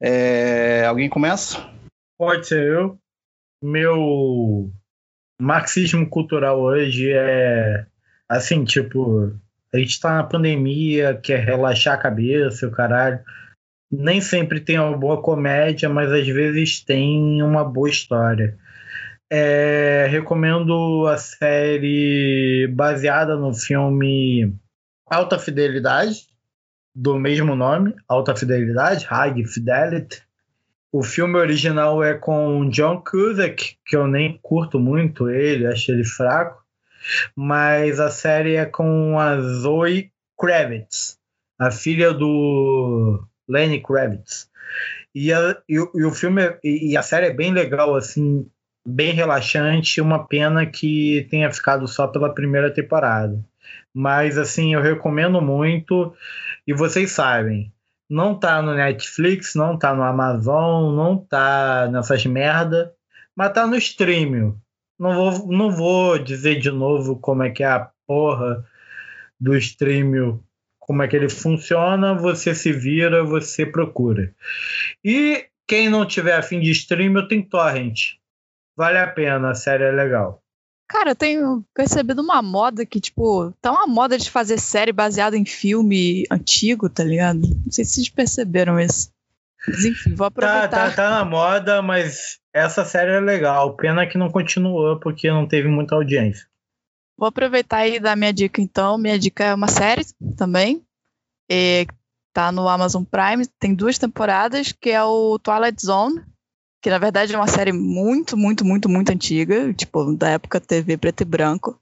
É, Alguém começa? Pode ser eu. Meu marxismo cultural hoje é assim, tipo, a gente tá na pandemia, quer relaxar a cabeça, o caralho. Nem sempre tem uma boa comédia, mas às vezes tem uma boa história. É, recomendo a série baseada no filme Alta Fidelidade, do mesmo nome, Alta Fidelidade, High Fidelity. O filme original é com John Cusack, que eu nem curto muito ele, acho ele fraco. Mas a série é com a Zoe Kravitz, a filha do Lenny Kravitz. E, a- e e o filme é- e a série é bem legal, assim, bem relaxante. Uma pena que tenha ficado só pela primeira temporada. Mas assim, eu recomendo muito. E vocês sabem, não tá no Netflix, não tá no Amazon, não tá nessas merda, mas tá no streaming. Não vou, não vou dizer de novo como é que é a porra do streaming, como é que ele funciona, você se vira, você procura. E quem não tiver afim de streaming, tem torrent. Vale a pena, a série é legal. Cara, eu tenho percebido uma moda que, tipo, tá uma moda de fazer série baseada em filme antigo, tá ligado? Não sei se vocês perceberam isso. Mas enfim, vou aproveitar. Tá, tá, tá na moda, mas essa série é legal. Pena que não continuou porque não teve muita audiência. Vou aproveitar e dar minha dica então. Minha dica é uma série também. E tá no Amazon Prime, tem duas temporadas, que é o Twilight Zone, que na verdade é uma série muito, muito, muito, muito antiga, tipo, da época TV preto e branco.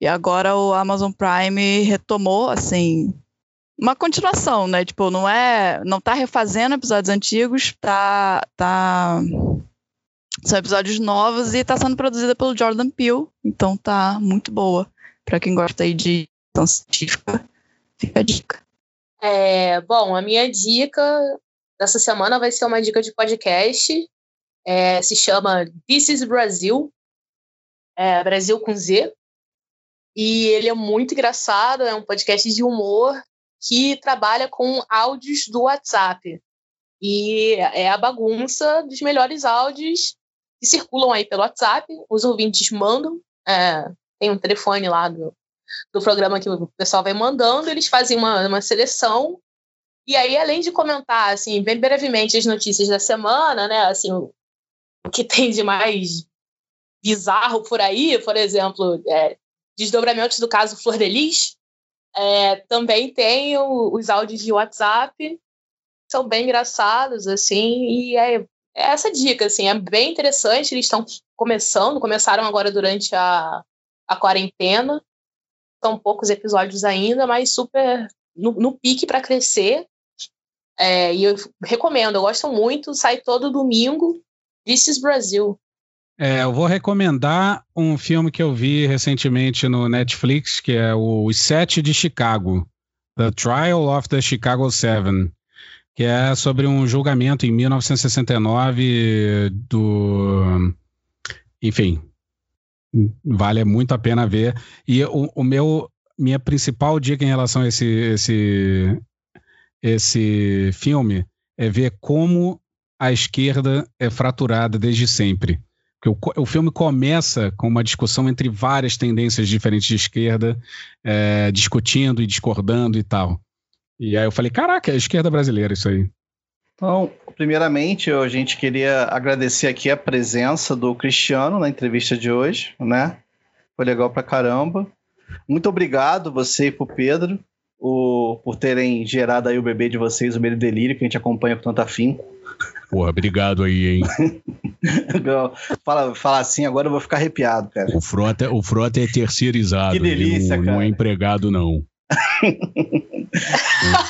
E agora o Amazon Prime retomou, assim, uma continuação, né? Tipo, não é. Não tá refazendo episódios antigos, tá. tá são episódios novos e tá sendo produzida pelo Jordan Peele, então tá muito boa. Pra quem gosta aí de ficção científica, fica a dica. É, bom, a minha dica dessa semana vai ser uma dica de podcast. É, se chama This is Brasil. É, Brasil com Z. E ele é muito engraçado, é um podcast de humor que trabalha com áudios do WhatsApp. E é a bagunça dos melhores áudios que circulam aí pelo WhatsApp. Os ouvintes mandam. É, tem um telefone lá do, do programa que o pessoal vai mandando, eles fazem uma, uma seleção. E aí, além de comentar, assim, bem brevemente as notícias da semana, né, assim, o, que tem de mais bizarro por aí, por exemplo, é, desdobramentos do caso Flor de Lis, é, também tem os áudios de WhatsApp, são bem engraçados, assim, e é, é essa dica, assim, é bem interessante, eles estão começando, começaram agora durante a, a quarentena, são poucos episódios ainda, mas super no, no pique para crescer. É, e eu recomendo, eu gosto muito, sai todo domingo. This is Brasil. É, eu vou recomendar um filme que eu vi recentemente no Netflix, que é o Os Sete de Chicago, The Trial of the Chicago Seven, que é sobre um julgamento em 1969 do, enfim, vale muito a pena ver. E o, o meu minha principal dica em relação a esse, esse, esse filme é ver como a esquerda é fraturada desde sempre. Porque o, o filme começa com uma discussão entre várias tendências diferentes de esquerda, é, discutindo e discordando e tal. E aí eu falei, caraca, é a esquerda brasileira isso aí. Então, primeiramente, a gente queria agradecer aqui a presença do Cristiano na entrevista de hoje, né? Foi legal pra caramba. Muito obrigado você e pro Pedro o, por terem gerado aí o bebê de vocês, o Medo e Delírio, que a gente acompanha com tanto afinco. Porra, obrigado aí, hein? <laughs> fala, fala assim, agora eu vou ficar arrepiado, cara. O Frota, o Frota é terceirizado. Que delícia, não, cara. não é empregado, não. <laughs>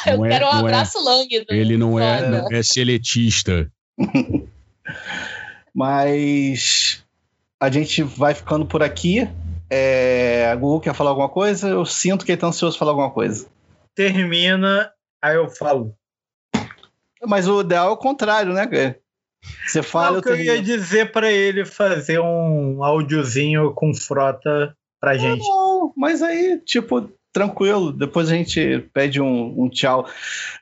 eu Não é- quero um é- abraço lânguido. Ele não é, não é seletista. <laughs> Mas a gente vai ficando por aqui. É, a Google quer falar alguma coisa? Eu sinto que ele tá ansioso pra falar alguma coisa. Termina, aí eu falo. Mas o ideal é o contrário, né, cara? Você fala, Não, eu que eu ia dizer pra ele fazer um áudiozinho com frota pra gente. Não, mas aí, tipo, tranquilo. Depois a gente pede um, um tchau.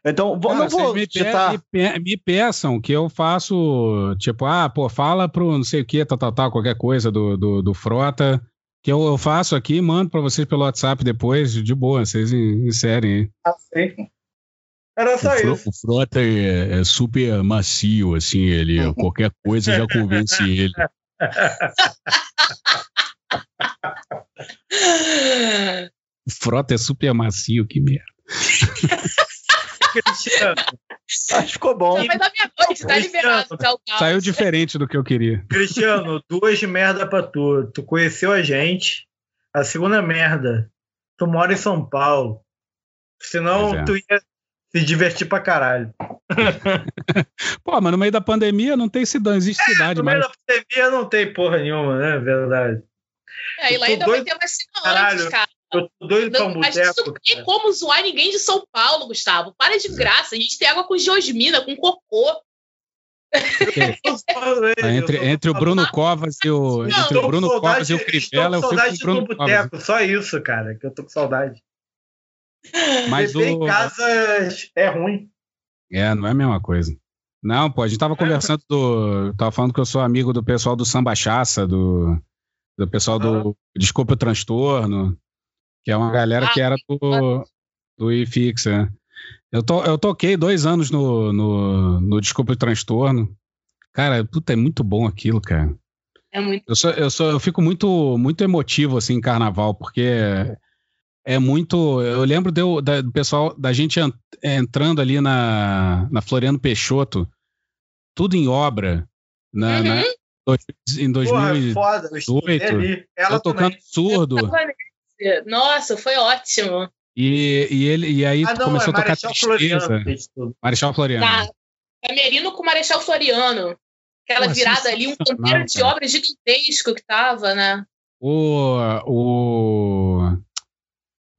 Então, vou, Cara, não vou me, pe- me pe- me peçam que eu faço, tipo, ah, pô, fala pro não sei o que, tal, tal, tal, qualquer coisa do, do, do Frota, que eu, eu faço aqui e mando pra vocês pelo WhatsApp depois, de boa, vocês in- inserem aí. Era O, só Fro- isso. o Frota é, é super macio, assim, ele <laughs> qualquer coisa já convence ele. O Frota é super macio, que merda. Cristiano, Acho que ficou bom. Não, mas a minha noite tá liberado. Tá o caos. Saiu diferente do que eu queria. Cristiano, duas merda pra tu. Tu conheceu a gente. A segunda merda, tu mora em São Paulo. Senão é. tu ia se divertir pra caralho. <laughs> Pô, mas no meio da pandemia não tem cidade, não existe cidade No meio mais. da pandemia não tem porra nenhuma, né? Verdade. É, e lá ainda vai doido- ter vacina Caralho. antes, cara. Eu tô doido pra um Não, mas isso boteco. não tem como zoar ninguém de São Paulo, Gustavo. Para de graça. A gente tem água com geosmina, com cocô. Ah, entre, entre o Bruno Covas e o. Não, entre o Bruno saudade- Covas e o Crivella, eu fico com saudade o Bruno no Covas. boteco, só isso, cara, que eu tô com saudade. Mas Beber o. em casa é ruim. É, não é a mesma coisa. Não, pô, a gente tava conversando do. Tava falando que eu sou amigo do pessoal do Samba Chaça, do, do pessoal do Desculpa o Transtorno, que é uma galera que era do, do IFIX, é. Eu, to, eu toquei dois anos no, no, no Desculpa o Transtorno. Cara, puta, é muito bom aquilo, cara. É muito. Eu, sou, eu, sou, eu fico muito, muito emotivo assim em carnaval, porque é muito. Eu lembro da- do pessoal, da gente en- entrando ali na, na Floriano Peixoto, tudo em obra, na, na- dois- em Porra, foda, eu estudei 2018. ali. Ela Eu tocando também. surdo. Nossa, foi ótimo. E, e, ele, e aí Ah, não, começou é a tocar Marechal tristeza. Floriano. Marechal Floriano. Tá. Camerino com Marechal Floriano. Aquela Porra, virada ali, um canteiro de obra gigantesco que tava, né? O, o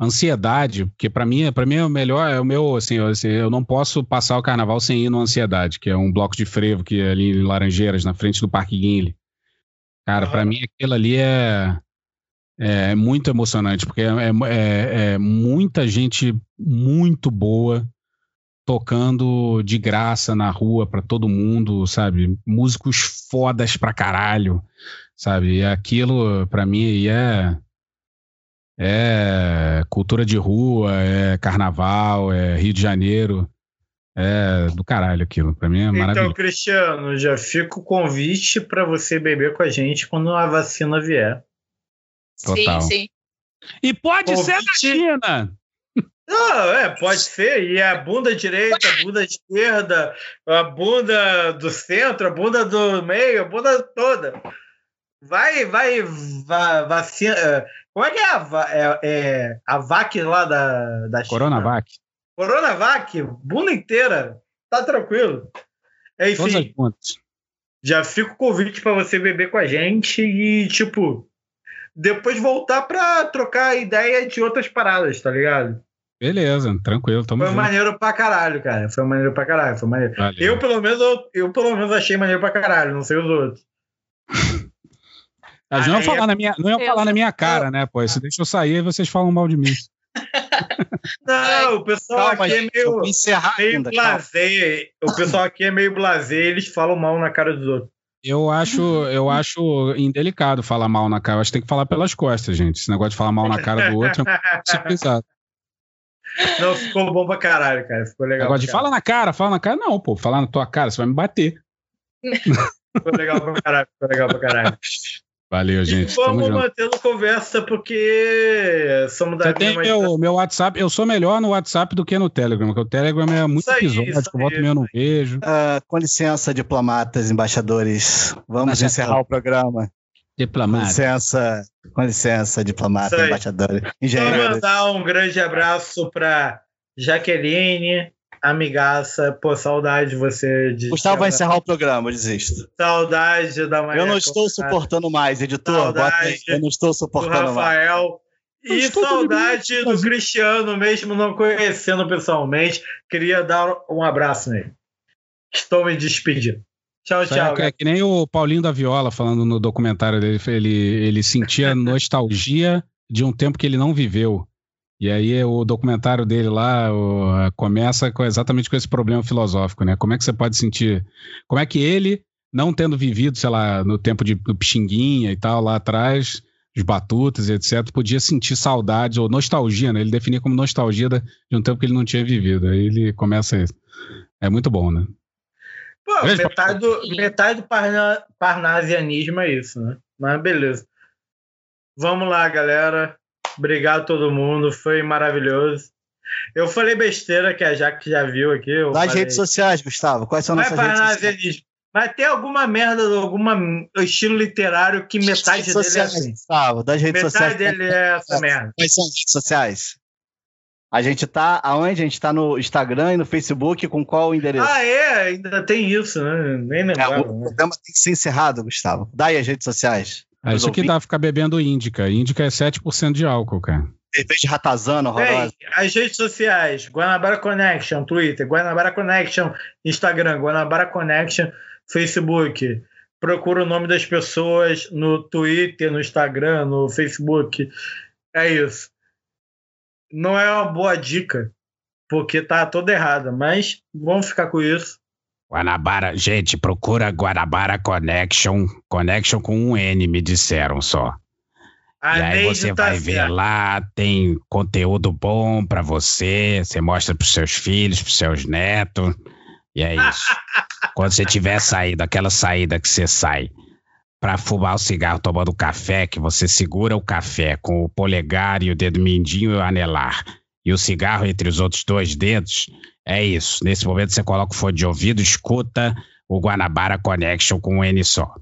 ansiedade, porque para mim, para mim é o melhor, é o meu, assim, eu, assim, eu não posso passar o carnaval sem ir no Ansiedade, que é um bloco de frevo que é ali em Laranjeiras, na frente do Parque Guinle. Cara, para mim aquilo ali é é muito emocionante, porque é, é- é muita gente muito boa tocando de graça na rua pra todo mundo, sabe? Músicos fodas pra caralho, sabe? E aquilo, pra mim, é. É cultura de rua, é carnaval, é Rio de Janeiro. É do caralho aquilo. Pra mim é Então, maravilhoso. Cristiano, já fica o convite pra você beber com a gente quando a vacina vier. Total. Sim, sim. E pode ser na Convite- China! Não, é, pode ser. E a bunda direita, a bunda esquerda, a bunda do centro, a bunda do meio, a bunda toda. Vai, vai, va, vacina. Como é que é a, é, é a VAC lá da, da China? Coronavac. Coronavac, bunda inteira. Tá tranquilo. Todas as Enfim, já fica o convite pra você beber com a gente e, tipo, depois voltar pra trocar ideia de outras paradas, tá ligado? Beleza, tranquilo, tamo Foi junto. maneiro pra caralho, cara. Foi maneiro pra caralho. Foi maneiro. Valeu. Eu, pelo menos, eu, eu, pelo menos, achei maneiro pra caralho, não sei os outros. Elas não iam Aí falar, é- na minha, não iam falar na minha cara, né? Pô, se deixa eu sair, aí vocês falam mal de mim. <laughs> Não, o pessoal Calma, aqui é meio, encerrar meio ainda. calma. blazer. O pessoal aqui é meio blazer, eles falam mal na cara dos outros. Eu acho, eu acho indelicado falar mal na cara. Eu acho que tem que falar pelas costas, gente. Esse negócio de falar mal na cara do outro é civilizado. <laughs> Não, ficou bom pra caralho, cara. Ficou legal. Negócio de caralho. fala na cara, fala na cara. Não, pô, falar na tua cara, você vai me bater. Ficou legal pra caralho. Ficou legal pra caralho. <laughs> Valeu, gente. Tamo Vamos mantendo conversa porque somos da Você tem meu, meu WhatsApp. Eu sou melhor no WhatsApp do que no Telegram, porque o Telegram é muito Isso aí, episódio, isso eu meio não vejo. Ah, com licença, diplomatas, embaixadores. Vamos Embaixador. encerrar o programa. Com Diplomata. licença, com licença, diplomata, embaixador. Engenheiro. mandar um grande abraço pra Jaqueline, amigaça. Pô, saudade de você. De Gustavo vai encerrar o programa, eu desisto. Saudade da Maria Eu não estou suportando mais, editor. Saudade Eu não estou do suportando mais. Rafael. Eu E saudade do Cristiano, mesmo não conhecendo pessoalmente. Queria dar um abraço nele. Estou me despedindo. Tchau, tchau. é, é que nem o Paulinho da Viola falando no documentário dele, ele, ele sentia <laughs> nostalgia de um tempo que ele não viveu. E aí o documentário dele lá o- começa com- exatamente com esse problema filosófico, né? Como é que você pode sentir? Como é que ele, não tendo vivido, sei lá, no tempo de, do Pixinguinha e tal, lá atrás, os batutas e etc., podia sentir saudade ou nostalgia, né? Ele definia como nostalgia de um tempo que ele não tinha vivido. Aí ele começa isso. É muito bom, né? Pô, Grande metade do, metade do parna, parnasianismo é isso, né? Mas beleza. Vamos lá, galera. Obrigado a todo mundo. Foi maravilhoso. Eu falei besteira que a Jaque já viu aqui. Das falei- redes sociais, Gustavo. Quais são é nossas redes sociais? parnasianismo. Mas tem alguma merda, algum estilo literário que metade redes dele é sociais, assim. Gustavo. Das redes Metade sociais. dele é essa merda. Quais são as redes sociais? A gente tá aonde? A gente tá no Instagram e no Facebook com qual endereço? Ah, é? Ainda tem isso, né? Nem É, lembrava. o né? programa tem que ser encerrado, Gustavo. Dá aí as redes sociais. É isso que dá ficar bebendo índica. Índica é 7% de álcool, cara. cerveja ratazana horrorosa. Bem, as redes sociais, Guanabara Connection, Twitter, Guanabara Connection, Instagram, Guanabara Connection, Facebook. Procura o nome das pessoas no Twitter, no Instagram, no Facebook. É isso. Não é uma boa dica, porque tá toda errada, mas vamos ficar com isso. Guanabara, gente, procura Guanabara Connection, Connection com um N, me disseram só. A e aí você tá vai ver lá, tem conteúdo bom pra você, você mostra pros seus filhos, pros seus netos, e é isso. <laughs> Quando você tiver saído, aquela saída que você sai pra fumar o cigarro tomando café, que você segura o café com o polegar e o dedo mindinho e o anelar, e o cigarro entre os outros dois dedos, é isso. Nesse momento você coloca o fone de ouvido, escuta o Guanabara Connection com um N só.